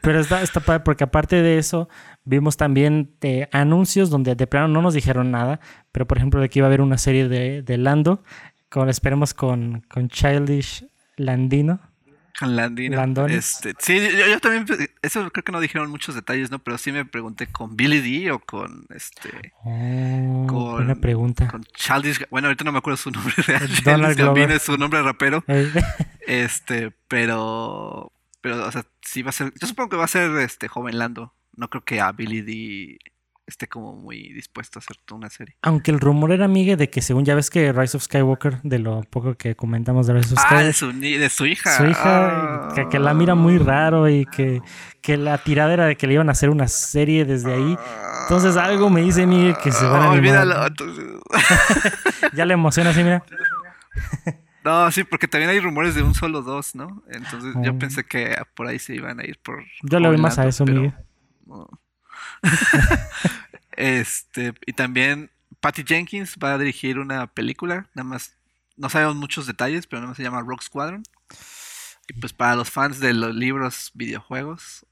Pero está, está padre porque aparte de eso, vimos también eh, anuncios donde de plano no nos dijeron nada. Pero por ejemplo, de que iba a haber una serie de, de Lando. Con, esperemos con, con Childish Landino. Con Landino. Este, sí, yo, también, eso creo que no dijeron muchos detalles, ¿no? Pero sí me pregunté con Billy D o con este. Oh, con, buena pregunta. Con Childish, bueno, ahorita no me acuerdo su nombre real. Donald Gambino es su nombre rapero. este, pero. Pero, o sea, sí va a ser. Yo supongo que va a ser este joven Lando. No creo que a Billy D esté como muy dispuesto a hacer toda una serie. Aunque el rumor era, Miguel, de que según ya ves que Rise of Skywalker, de lo poco que comentamos de Rise of Skywalker. Ah, de su, de su hija. Su hija, que, la mira muy raro y que, que la tirada era de que le iban a hacer una serie desde ahí. Entonces algo me dice, Miguel, que se van a Olvídalo. ya le emociona así, mira. No, sí, porque también hay rumores de un solo dos, ¿no? Entonces yo oh. pensé que por ahí se iban a ir por... Yo le voy más a eso, Miguel. este, y también Patty Jenkins va a dirigir una película, nada más, no sabemos muchos detalles, pero nada más se llama Rock Squadron. Y pues para los fans de los libros, videojuegos,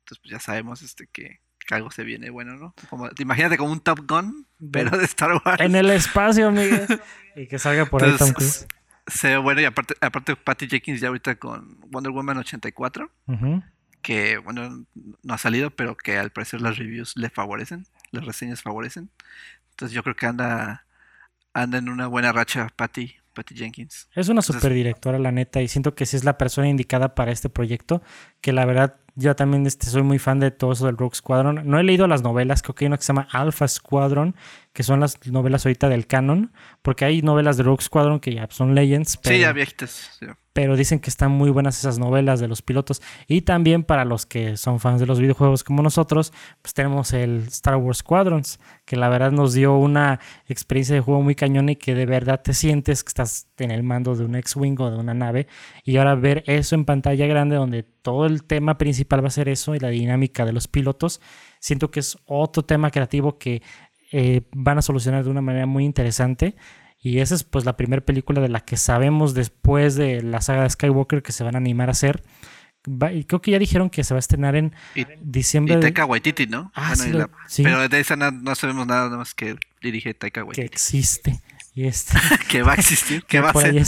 entonces pues ya sabemos este que, algo se viene bueno, ¿no? Como, imagínate como un Top Gun, pero de Star Wars. En el espacio, Miguel. y que salga por ahí Tom Cruise. Se ve bueno, y aparte, aparte Patty Jenkins ya ahorita con Wonder Woman 84. Uh que, bueno, no ha salido, pero que al parecer las reviews le favorecen, las reseñas favorecen. Entonces yo creo que anda, anda en una buena racha Patty, Patty Jenkins. Es una super directora, la neta, y siento que sí es la persona indicada para este proyecto, que la verdad yo también este, soy muy fan de todo eso del Rogue Squadron. No he leído las novelas, creo que hay una que se llama Alpha Squadron, que son las novelas ahorita del canon, porque hay novelas de Rogue Squadron que ya son Legends. sí, ya viejitas. Sí pero dicen que están muy buenas esas novelas de los pilotos. Y también para los que son fans de los videojuegos como nosotros, pues tenemos el Star Wars Squadrons, que la verdad nos dio una experiencia de juego muy cañón y que de verdad te sientes que estás en el mando de un X-Wing o de una nave. Y ahora ver eso en pantalla grande, donde todo el tema principal va a ser eso y la dinámica de los pilotos, siento que es otro tema creativo que eh, van a solucionar de una manera muy interesante. Y esa es pues la primera película de la que sabemos después de la saga de Skywalker que se van a animar a hacer. y creo que ya dijeron que se va a estrenar en diciembre. Y Taika Waititi, ¿no? Ah, sí, Pero de esa no, sabemos nada, nada más que dirige Taika Waititi. Que existe. Y este, que va a existir, que va a ser.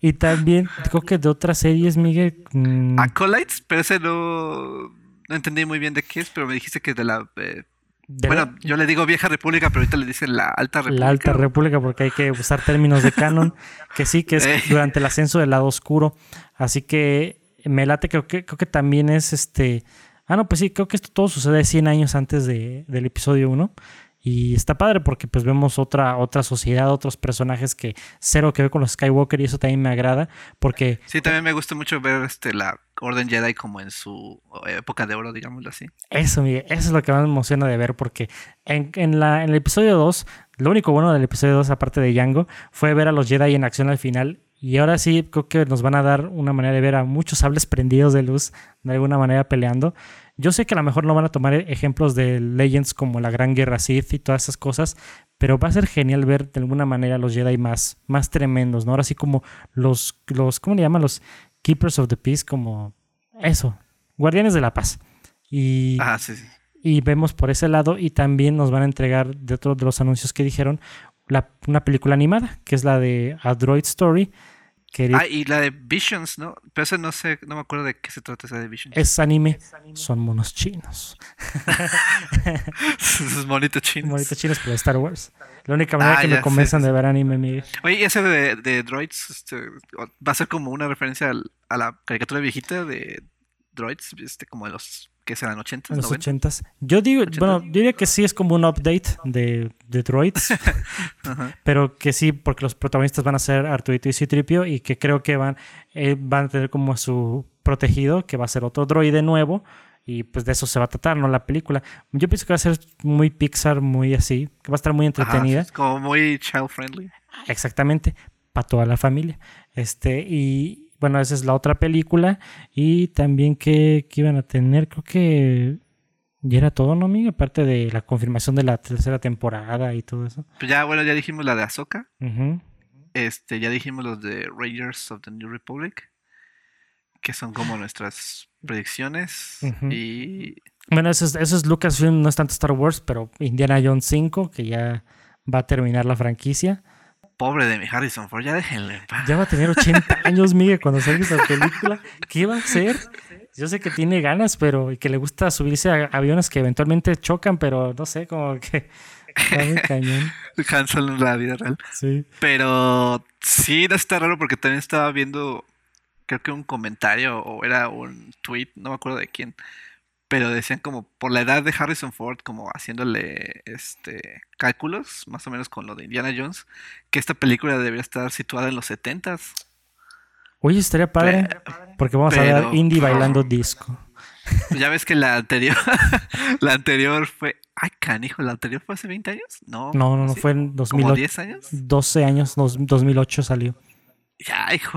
Y, también creo que de otras series, Miguel. Mmm... Acolytes, pero ese no, no entendí muy bien de qué es, pero me dijiste que de la eh, bueno, yo le digo vieja república, pero ahorita le dicen la alta república. La alta república, porque hay que usar términos de canon, que sí, que es eh. durante el ascenso del lado oscuro. Así que me late, creo que, creo que también es este. Ah, no, pues sí, creo que esto todo sucede 100 años antes de, del episodio 1. Y está padre porque pues vemos otra, otra sociedad, otros personajes que cero que ver con los Skywalker y eso también me agrada porque... Sí, también me gusta mucho ver este, la Orden Jedi como en su época de oro, digámoslo así. Eso, Miguel, eso es lo que más me emociona de ver porque en, en, la, en el episodio 2, lo único bueno del episodio 2 aparte de Django fue ver a los Jedi en acción al final y ahora sí creo que nos van a dar una manera de ver a muchos sables prendidos de luz de alguna manera peleando. Yo sé que a lo mejor no van a tomar ejemplos de Legends como la Gran Guerra Sith y todas esas cosas, pero va a ser genial ver de alguna manera los Jedi más, más tremendos, ¿no? Ahora sí como los, los, ¿cómo le llaman? Los Keepers of the Peace, como eso, Guardianes de la Paz. Y, ah, sí, sí. y vemos por ese lado y también nos van a entregar de otros de los anuncios que dijeron una película animada, que es la de A Droid Story, Ah, y la de Visions, ¿no? Pero ese no sé, no me acuerdo de qué se trata esa de Visions. Es anime, son monos chinos. Sus monitos chinos. Monitos chinos por Star Wars. La única manera ah, que me convenzan de ver anime, Miguel. Oye, ese de, de Droids este, va a ser como una referencia a la caricatura viejita de Droids, este, como de los que serán 80 los 80 Yo digo, bueno, yo diría que sí es como un update de, de droids, pero que sí, porque los protagonistas van a ser Arturito y Citripio y que creo que van, eh, van a tener como su protegido, que va a ser otro droide nuevo y pues de eso se va a tratar, ¿no? La película. Yo pienso que va a ser muy Pixar, muy así, que va a estar muy entretenida. como muy child friendly. Exactamente, para toda la familia. Este, y, bueno, esa es la otra película. Y también que, iban a tener, creo que Y era todo, ¿no, amigo? Aparte de la confirmación de la tercera temporada y todo eso. Pues ya, bueno, ya dijimos la de Ahsoka. Este, ya dijimos los de Rangers of the New Republic. Que son como nuestras predicciones. Y. Bueno, eso es, eso es Lucasfilm, no es tanto Star Wars, pero Indiana Jones 5, que ya va a terminar la franquicia. Pobre de mi Harrison Ford, ya déjenle. Ya va a tener 80 años, Miguel, cuando salga esa película. ¿Qué va a hacer? Yo sé que tiene ganas, pero y que le gusta subirse a aviones que eventualmente chocan, pero no sé, como que cañón. en la vida real. Sí. Pero sí, no está raro porque también estaba viendo, creo que un comentario o era un tweet, no me acuerdo de quién, pero decían como por la edad de Harrison Ford, como haciéndole este cálculos, más o menos con lo de Indiana Jones, que esta película debería estar situada en los 70s. Oye, estaría padre. porque vamos a ver Indie bailando disco. Ya ves que la anterior, la anterior fue. Ay, canijo, ¿la anterior fue hace 20 años? No. No, no, no, fue en 2008. ¿Como 10 años? 12 años, 2008 salió. Ya, hijo.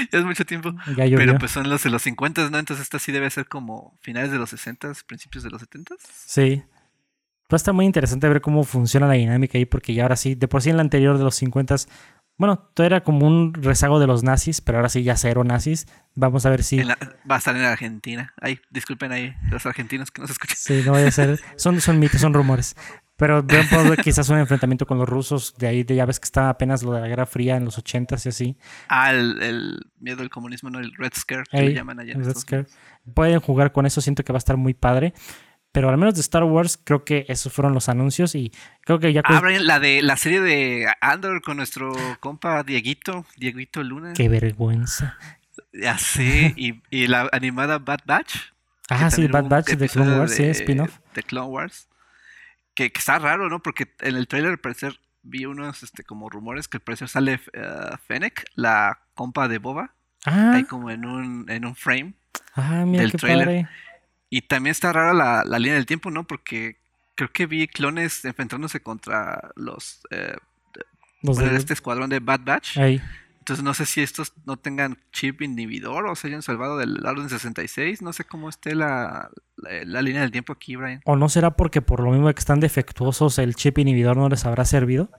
ya es mucho tiempo. Ya Pero pues son los de los 50, ¿no? Entonces esta sí debe ser como finales de los 60, principios de los 70. Sí. Va a estar muy interesante ver cómo funciona la dinámica ahí, porque ya ahora sí, de por sí en la anterior de los 50 bueno, todo era como un rezago de los nazis, pero ahora sí ya cero nazis. Vamos a ver si. va a estar en Argentina. Ay, disculpen ahí los argentinos que nos escuchan. Sí, no voy a ser. Son, son mitos, son rumores. Pero veo quizás un enfrentamiento con los rusos. De ahí ya ves que estaba apenas lo de la Guerra Fría en los 80 y así. Ah, el, miedo al comunismo, ¿no? El Red Scare, que le llaman allá. Red Scare. Pueden jugar con eso, siento que va a estar muy padre. Pero al menos de Star Wars, creo que esos fueron los anuncios y creo que ya... Ah, la de la serie de Andor con nuestro compa Dieguito, Dieguito Luna. Qué vergüenza. Ya sé, y, y la animada Bad Batch. Ah, sí, Bad Batch de Clone Wars, sí, spin-off. De Clone Wars. Que, que, está raro, ¿no? Porque en el trailer al parecer vi unos este, como rumores que al parecer sale uh, Fennec, la compa de Boba. Ah. Ahí como en un, en un frame. Ah, mira del qué trailer. Padre. Y también está rara la, la, línea del tiempo, ¿no? Porque creo que vi clones enfrentándose contra los, eh, de este escuadrón de Bad Batch. Entonces no sé si estos no tengan chip inhibidor o se hayan salvado del Orden 66. No sé cómo esté la, la, línea del tiempo aquí, Brian. ¿O no será porque por lo mismo que están defectuosos el chip inhibidor no les habrá servido?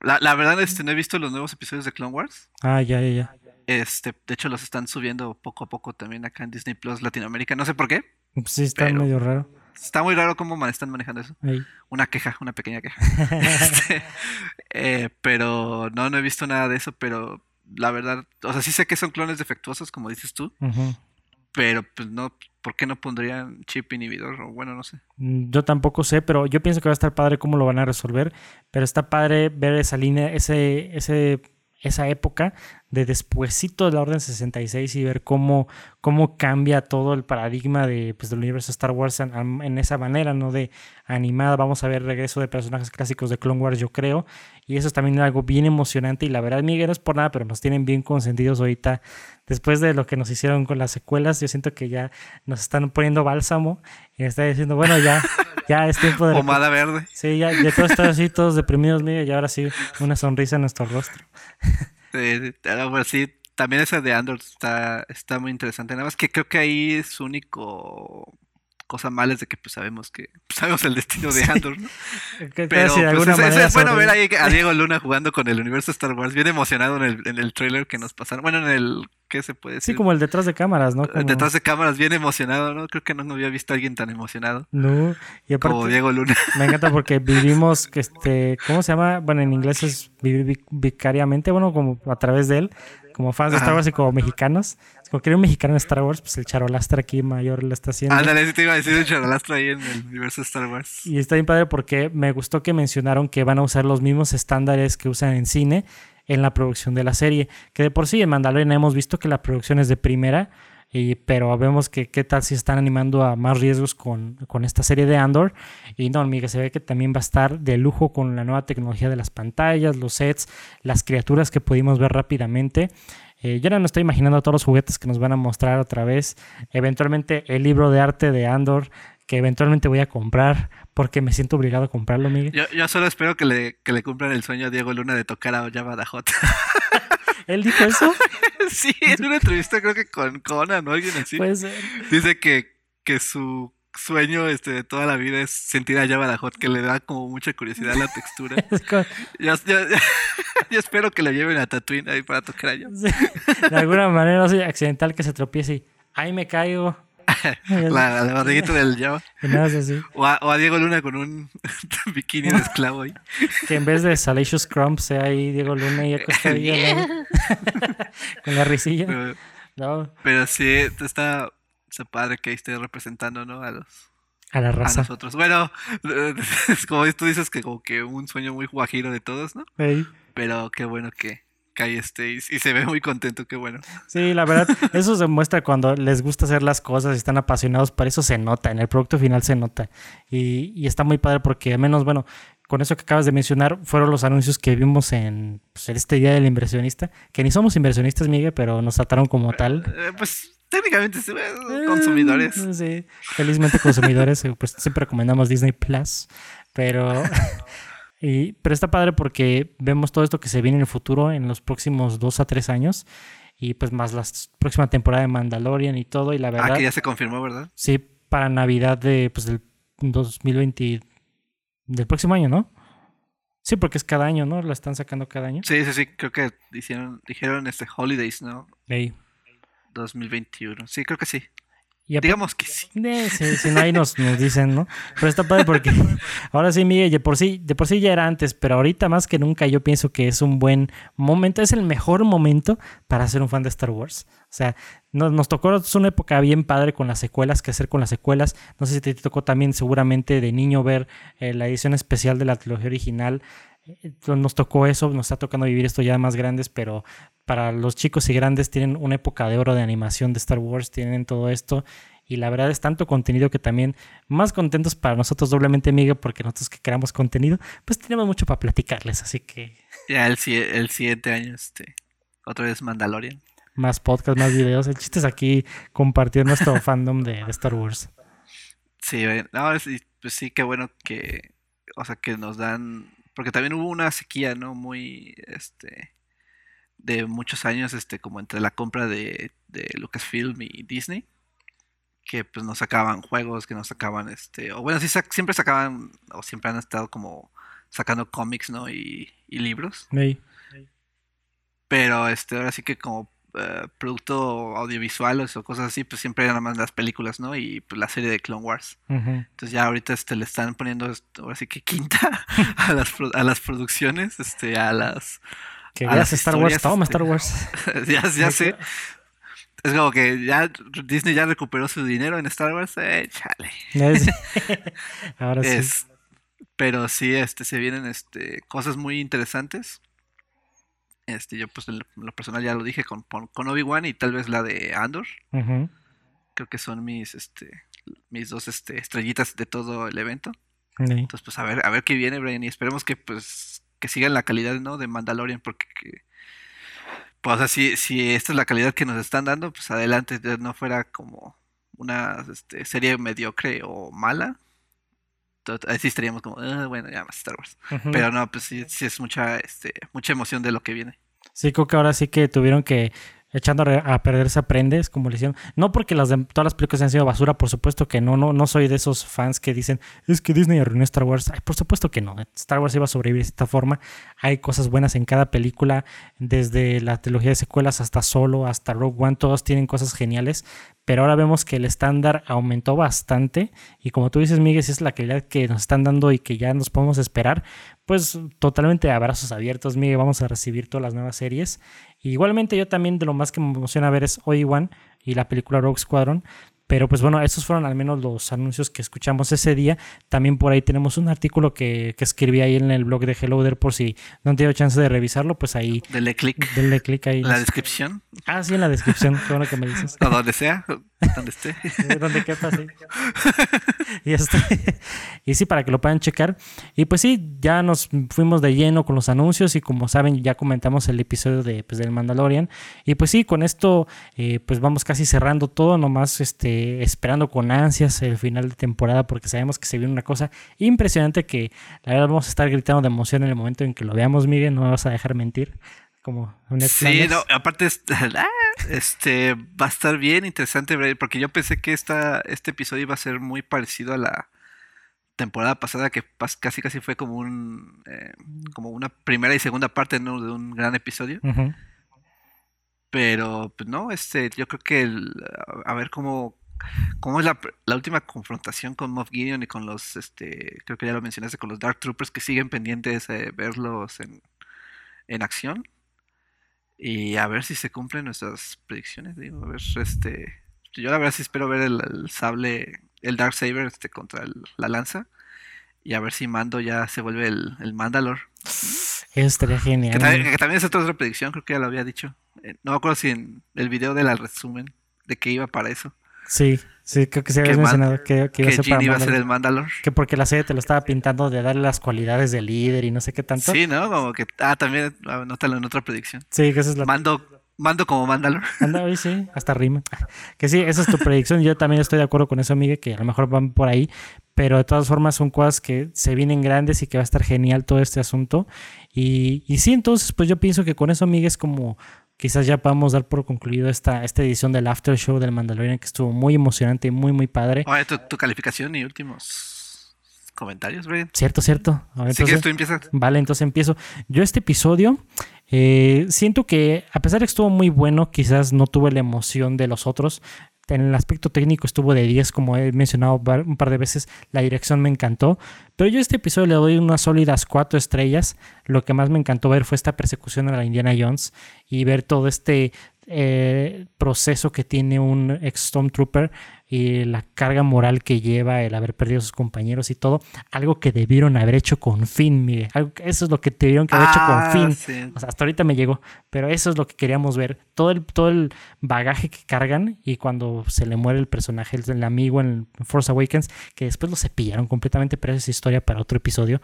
La, la verdad, este, no he visto los nuevos episodios de Clone Wars. Ah, ya, ya, ya. Este, de hecho, los están subiendo poco a poco también acá en Disney Plus Latinoamérica. No sé por qué. Sí, está medio raro. Está muy raro cómo están manejando eso. Una queja, una pequeña queja. Este, eh, pero no, no he visto nada de eso, pero la verdad, o sea, sí sé que son clones defectuosos, como dices tú. Pero pues no, ¿por qué no pondrían chip inhibidor? O bueno, no sé. Mm, yo tampoco sé, pero yo pienso que va a estar padre cómo lo van a resolver. Pero está padre ver esa línea, ese, ese esa época de despuesito de la Orden 66 y ver cómo, cómo cambia todo el paradigma de, pues, del universo Star Wars en, esa manera, ¿no? De animada, vamos a ver regreso de personajes clásicos de Clone Wars, yo creo, y eso es también algo bien emocionante y la verdad, Miguel, no es por nada, pero nos tienen bien consentidos ahorita, después de lo que nos hicieron con las secuelas, yo siento que ya nos están poniendo bálsamo y está diciendo, bueno, ya, ya es tiempo de... Pomada verde. Sí, ya, ya todos están así, todos deprimidos, Miguel, y ahora sí, una sonrisa en nuestro rostro. Sí, sí, también esa de Andor está, está muy interesante. Nada más que creo que ahí es su único cosa mala es de que pues sabemos que pues, sabemos el destino de Andor, ¿no? Pero pues, es, bueno ver ahí a Diego Luna jugando con el universo Star Wars, bien emocionado en el, en el trailer que nos pasaron. Bueno, en el ¿qué se puede decir? Sí, como el detrás de cámaras, ¿no? Detrás de cámaras, bien emocionado, ¿no? Creo que no, no había visto a alguien tan emocionado. No, y aparte, como Diego Luna. Me encanta porque vivimos, este, ¿cómo se llama? Bueno, en inglés es vivir vicariamente, bueno, como a través de él, como fans de Star Wars y como mexicanos. Como que un mexicano en Star Wars, pues el charolastra aquí mayor lo está haciendo. Ándale, sí te iba a decir el charolastra ahí en el universo de Star Wars. Y está bien padre porque me gustó que mencionaron que van a usar los mismos estándares que usan en cine en la producción de la serie. Que de por sí en Mandalorian hemos visto que la producción es de primera, y, pero vemos que qué tal si están animando a más riesgos con, con, esta serie de Andor. Y no, amiga, se ve que también va a estar de lujo con la nueva tecnología de las pantallas, los sets, las criaturas que pudimos ver rápidamente. Eh, yo no me estoy imaginando todos los juguetes que nos van a mostrar otra vez. Eventualmente el libro de arte de Andor, que eventualmente voy a comprar porque me siento obligado a comprarlo, Miguel. Yo, yo solo espero que le, que le cumplan el sueño a Diego Luna de tocar a Java Dajot. ¿Él dijo eso? sí, en una entrevista creo que con Conan o alguien así. Puede ser. Dice que, que su sueño este, de toda la vida es sentir a Hot, que le da como mucha curiosidad la textura. yo, espero que lo lleven a Tatooine ahí para tocar allá. De alguna manera, así, accidental que se tropiece y ahí me caigo. La, la barriguita del Java. O a, Diego Luna con un bikini de esclavo ahí. Que en vez de Salacious Crump sea ahí Diego Luna y acostadilla con la risilla. Pero, no. pero sí, está se padre que esté representando, ¿no? A los a la raza. A nosotros. Bueno, es como tú dices que como que un sueño muy guajiro de todos, ¿no? Pero qué bueno que, y, se ve muy contento, qué bueno. Sí, la verdad, eso se muestra cuando les gusta hacer las cosas y están apasionados, por eso se nota, en el producto final se nota. Y, y está muy padre porque al menos, bueno, con eso que acabas de mencionar, fueron los anuncios que vimos en pues, este Día del Inversionista, que ni somos inversionistas, Miguel, pero nos trataron como tal. Eh, pues técnicamente sí, eh, consumidores. Sí, felizmente consumidores, eh, pues siempre recomendamos Disney Plus, pero, y, pero está padre porque vemos todo esto que se viene en el futuro, en los próximos dos a tres años, y pues más la próxima temporada de Mandalorian y todo, y la verdad... Ah, que ya se confirmó, ¿verdad? Sí, para Navidad de, pues, del 2020, del próximo año, ¿no? Sí, porque es cada año, ¿no? Lo están sacando cada año. Sí, sí, sí, creo que dijeron, dijeron este Holidays, ¿no? Sí. 2021. Sí, creo que sí. Digamos que sí. si no, ahí nos, dicen, ¿no? Pero está padre porque ahora sí, Miguel, de por sí, de por sí ya era antes, pero ahorita más que nunca yo pienso que es un buen momento, es el mejor momento para ser un fan de Star Wars. O sea, nos, nos tocó es una época bien padre con las secuelas, qué hacer con las secuelas. No sé si te tocó también seguramente de niño ver eh, la edición especial de la trilogía original nos tocó eso, nos está tocando vivir esto ya más grandes, pero para los chicos y grandes tienen una época de oro de animación de Star Wars, tienen todo esto. Y la verdad es tanto contenido que también más contentos para nosotros doblemente, Miguel, porque nosotros que queramos contenido, pues tenemos mucho para platicarles, así que... Ya el, el siguiente año, este, otra vez Mandalorian. Más podcast, más videos. El chiste es aquí compartir nuestro fandom de, Star Wars. Sí, no, pues sí, qué bueno que, o sea, que nos dan porque también hubo una sequía, ¿no? Muy, este, de muchos años, este, como entre la compra de, de Lucasfilm y Disney, que pues nos sacaban juegos, que nos sacaban, este, o bueno, sí siempre sacaban, o siempre han estado como sacando cómics, ¿no? Y, y libros. Sí. Pero, este, ahora sí que como eh, producto audiovisual o cosas así, pues siempre eran más las películas, ¿no? Y pues la serie de Clone Wars. Entonces ya ahorita este, le están poniendo, ahora sí que quinta a las, a las producciones, este, a las... Que a las Star Wars, toma este, Star Wars. ya, ya sé. Es como que ya Disney ya recuperó su dinero en Star Wars, eh, chale. Ahora sí. pero sí, este, se vienen este, cosas muy interesantes. Este, yo pues en lo personal ya lo dije con, con Obi-Wan y tal vez la de Andor. Creo que son mis, este, mis dos este, estrellitas de todo el evento. Entonces, pues a ver, a ver qué viene, Brian, y esperemos que pues que sigan la calidad, ¿no? De Mandalorian, porque pues o sea, si, si esta es la calidad que nos están dando, pues adelante, no fuera como una este, serie mediocre o mala. Así estaríamos como, ah, bueno, ya más Star Wars. Pero no, pues sí, sí es mucha, este, mucha emoción de lo que viene. Sí, creo que ahora sí que tuvieron que echando a perder se aprendes, como le hicieron. No porque las de, todas las películas han sido basura, por supuesto que no, no, no soy de esos fans que dicen, es que Disney arruinó Star Wars. Por supuesto que no. Star Wars iba a sobrevivir de esta forma. Hay cosas buenas en cada película, desde la trilogía de secuelas hasta Solo, hasta Rogue One, todos tienen cosas geniales. Pero ahora vemos que el estándar aumentó bastante. Y como tú dices, Miguel, si es la calidad que nos están dando y que ya nos podemos esperar, pues totalmente abrazos abiertos, Miguel. Vamos a recibir todas las nuevas series igualmente yo también de lo más que me emociona ver es Obi-Wan y la película Rogue Squadron. Pero pues bueno, esos fueron al menos los anuncios que escuchamos ese día. También por ahí tenemos un artículo que, que escribí ahí en el blog de Helloder por si no han tenido chance de revisarlo, pues ahí... Dele clic. Dele clic ahí. En la descripción. Ah, sí, en la descripción. Qué bueno que me dices. O donde sea, donde esté. donde quepa, sí. y, este, y sí, para que lo puedan checar. Y pues sí, ya nos fuimos de lleno con los anuncios y como saben, ya comentamos el episodio de, pues, del Mandalorian. Y pues sí, con esto eh, pues vamos casi cerrando todo, nomás este, esperando con ansias el final de temporada porque sabemos que se viene una cosa impresionante que la verdad vamos a estar gritando de emoción en el momento en que lo veamos, Miguel, no me vas a dejar mentir. Como un Sí, no, aparte este va a estar bien interesante porque yo pensé que esta, este episodio iba a ser muy parecido a la temporada pasada que casi casi fue como un eh, como una primera y segunda parte de un gran episodio. Pero pues no, este yo creo que a ver cómo cómo es la, última confrontación con Moff Gideon y con los este creo que ya lo mencionaste con los Dark Troopers que siguen pendientes de verlos en, en acción. Y a ver si se cumplen nuestras predicciones, digo, a ver, este, yo la verdad sí espero ver el, sable, el Dark Saber este, contra la lanza. Y a ver si Mando ya se vuelve el, el Mandalor. Eso estaría genial. Que también, es otra predicción, creo que ya lo había dicho. Eh, no me acuerdo si en el video de la resumen de que iba para eso. Sí, sí, creo que se había mencionado que, que, iba, a ser, el Mandalor. Que porque la serie te lo estaba pintando de darle las cualidades de líder y no sé qué tanto. Sí, ¿no? Como que, ah, también, anótalo en otra predicción. Sí, que esa es la... Mando, mando como Mandalor. Anda, sí, hasta rima. Que sí, esa es tu predicción. Yo también estoy de acuerdo con eso, Miguel, que a lo mejor van por ahí. Pero de todas formas son cosas que se vienen grandes y que va a estar genial todo este asunto. Y, y sí, entonces, pues yo pienso que con eso, Miguel, es como quizás ya podamos dar por concluido esta, esta edición del After Show del Mandalorian que estuvo muy emocionante y muy, muy padre. Oye, tu, calificación y últimos comentarios, Brian. Cierto, cierto. Así que tú empiezas. Vale, entonces empiezo. Yo este episodio eh, siento que a pesar de que estuvo muy bueno, quizás no tuve la emoción de los otros. En el aspecto técnico estuvo de 10, como he mencionado un par de veces, la dirección me encantó. Pero yo a este episodio le doy unas sólidas 4 estrellas. Lo que más me encantó ver fue esta persecución a la Indiana Jones y ver todo este eh, proceso que tiene un ex Stormtrooper y la carga moral que lleva el haber perdido a sus compañeros y todo, algo que debieron haber hecho con fin, mire, eso es lo que debieron que haber hecho con ah, fin. O sea, hasta ahorita me llegó, pero eso es lo que queríamos ver, todo el, todo el bagaje que cargan y cuando se le muere el personaje, el, amigo en Force Awakens, que después lo cepillaron completamente, pero esa es historia para otro episodio.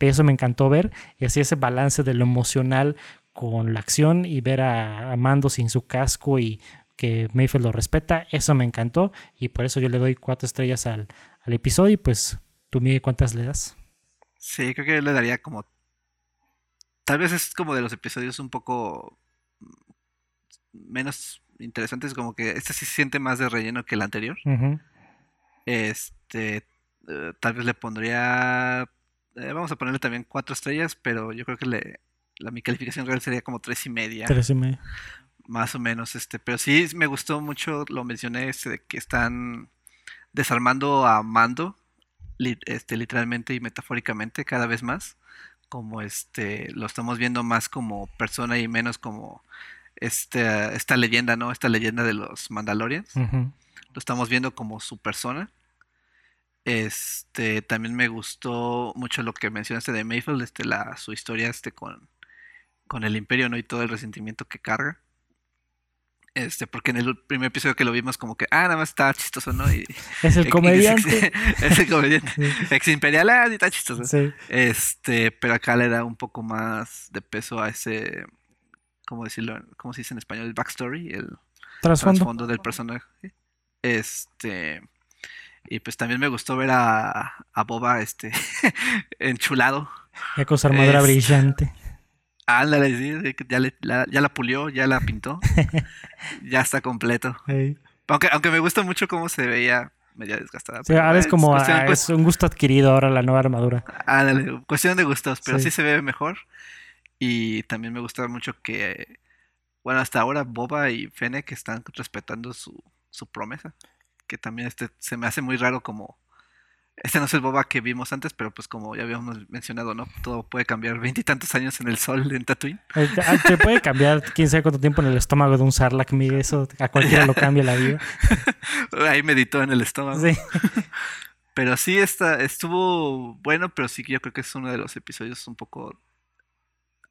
Eso me encantó ver y así ese balance de lo emocional con la acción y ver a, Mando sin su casco y que Mayfield lo respeta, eso me encantó y por eso yo le doy cuatro estrellas al, episodio y pues tú Miguel, ¿cuántas le das? Sí, creo que yo le daría como... Tal vez es como de los episodios un poco menos interesantes, como que este sí se siente más de relleno que el anterior. Este, eh, tal vez le pondría... Eh, vamos a ponerle también cuatro estrellas, pero yo creo que le, la, mi calificación real sería como tres y media. Tres y media. Más o menos, este. Pero sí me gustó mucho, lo mencioné, este, de que están desarmando a Mando, este, literalmente y metafóricamente, cada vez más. Como este, lo estamos viendo más como persona y menos como este, esta leyenda, ¿no? Esta leyenda de los Mandalorians. Lo estamos viendo como su persona. Este, también me gustó mucho lo que mencionaste de Mayfield, este, la, su historia este, con, con el imperio, ¿no? Y todo el resentimiento que carga. Este, porque en el primer episodio que lo vimos como que, ah, nada más está chistoso, ¿no? Y, es el comediante. Es, el comediante. Ex imperial, ah, está chistoso. Sí. Este, pero acá le da un poco más de peso a ese, ¿cómo decirlo? ¿Cómo se dice en español? El backstory, el trasfondo, del personaje. Este, y pues también me gustó ver a, a Boba, este, enchulado. Ya con su armadura brillante. Ándale, sí, ya, la, ya la pulió, ya la pintó. ya está completo. Aunque, aunque me gusta mucho cómo se veía media desgastada. Sí, ahora es como es un gusto adquirido ahora la nueva armadura. Ándale, cuestión de gustos, pero sí. se ve mejor. Y también me gusta mucho que, bueno, hasta ahora Boba y Fennec están respetando su, su promesa. Que también este, se me hace muy raro como este no es el boba que vimos antes, pero pues como ya habíamos mencionado, ¿no? Todo puede cambiar veintitantos años en el sol en Tatooine. Eh, ah, te puede cambiar quién sabe cuánto tiempo en el estómago de un Sarlacc, mire, eso a cualquiera lo cambia la vida. Ahí meditó en el estómago. Sí. Pero sí está, estuvo bueno, pero sí que yo creo que es uno de los episodios un poco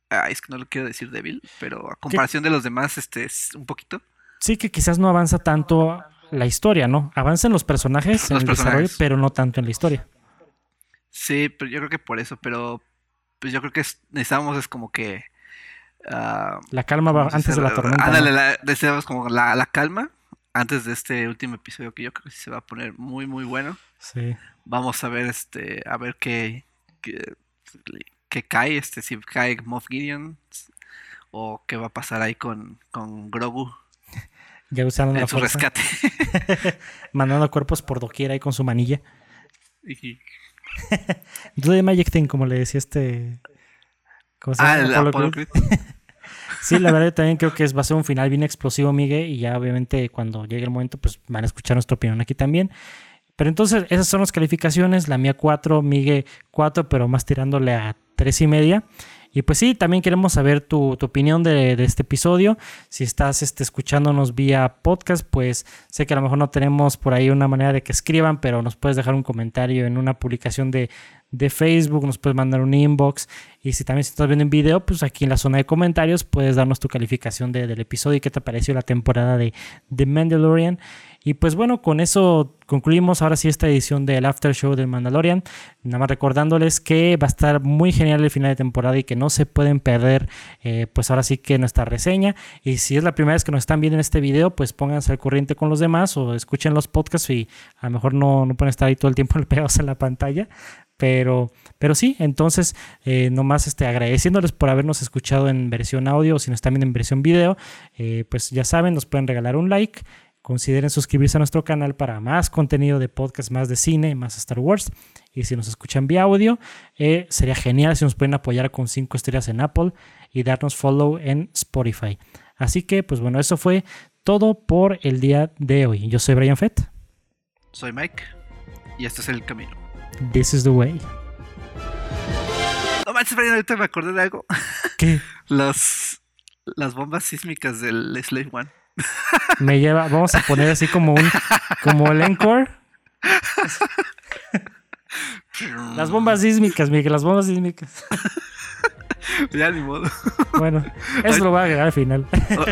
Ay, es que no lo quiero decir débil, pero a comparación de los demás, este es un poquito. Sí, que quizás no avanza tanto la historia, ¿no? Avanzan los personajes en el desarrollo, pero no tanto en la historia. Sí, pero yo creo que por eso, pero pues yo creo que necesitamos es como que... Ah, la calma va antes de la tormenta. necesitamos como la, calma antes de este último episodio que yo creo que se va a poner muy muy bueno. Sí. Vamos a ver este a ver qué, qué, cae, este si cae Moff Gideon o qué va a pasar ahí con, con Grogu. Ya usando en su rescate. Mandando cuerpos por doquiera ahí con su manilla. The Magic Thing, como le decía este. ¿Cómo se llama? Ah, sí, la verdad también creo que va a ser un final bien explosivo, Miguel, y ya obviamente cuando llegue el momento, pues van a escuchar nuestra opinión aquí también. Pero entonces, esas son las calificaciones. La mía 4, Miguel 4, pero más tirándole a 3 y media. Y pues sí, también queremos saber tu, opinión de, este episodio. Si estás este, escuchándonos vía podcast, pues sé que a lo mejor no tenemos por ahí una manera de que escriban, pero nos puedes dejar un comentario en una publicación de, de Facebook, nos puedes mandar un inbox. Y si también estás viendo en video, pues aquí en la zona de comentarios puedes darnos tu calificación del episodio y qué te pareció la temporada de The Mandalorian. Y pues bueno, con eso concluimos ahora sí esta edición del After Show del Mandalorian. Nada más recordándoles que va a estar muy genial el final de temporada y que no se pueden perder, eh, pues ahora sí que nuestra reseña. Y si es la primera vez que nos están viendo en este video, pues pónganse al corriente con los demás o escuchen los podcasts y a lo mejor no, no pueden estar ahí todo el tiempo pegados en la pantalla. Pero, pero sí, entonces, eh, nomás este, agradeciéndoles por habernos escuchado en versión audio o si nos están viendo en versión video, eh, pues ya saben, nos pueden regalar un like. Consideren suscribirse a nuestro canal para más contenido de podcast, más de cine, más Star Wars. Y si nos escuchan vía audio, eh, sería genial si nos pueden apoyar con 5 estrellas en Apple y darnos follow en Spotify. Así que, pues bueno, eso fue todo por el día de hoy. Yo soy Brian Fett. Soy Mike. Y este es el camino. This is the way. No manches, Brian, ahorita me acordé de algo. ¿Qué? las bombas sísmicas del Slave One. Me lleva, vamos a poner así como un, como el encore. Las bombas sísmicas, Miguel, las bombas sísmicas. Ya ni modo. Bueno, eso lo voy a agregar al final. Oh.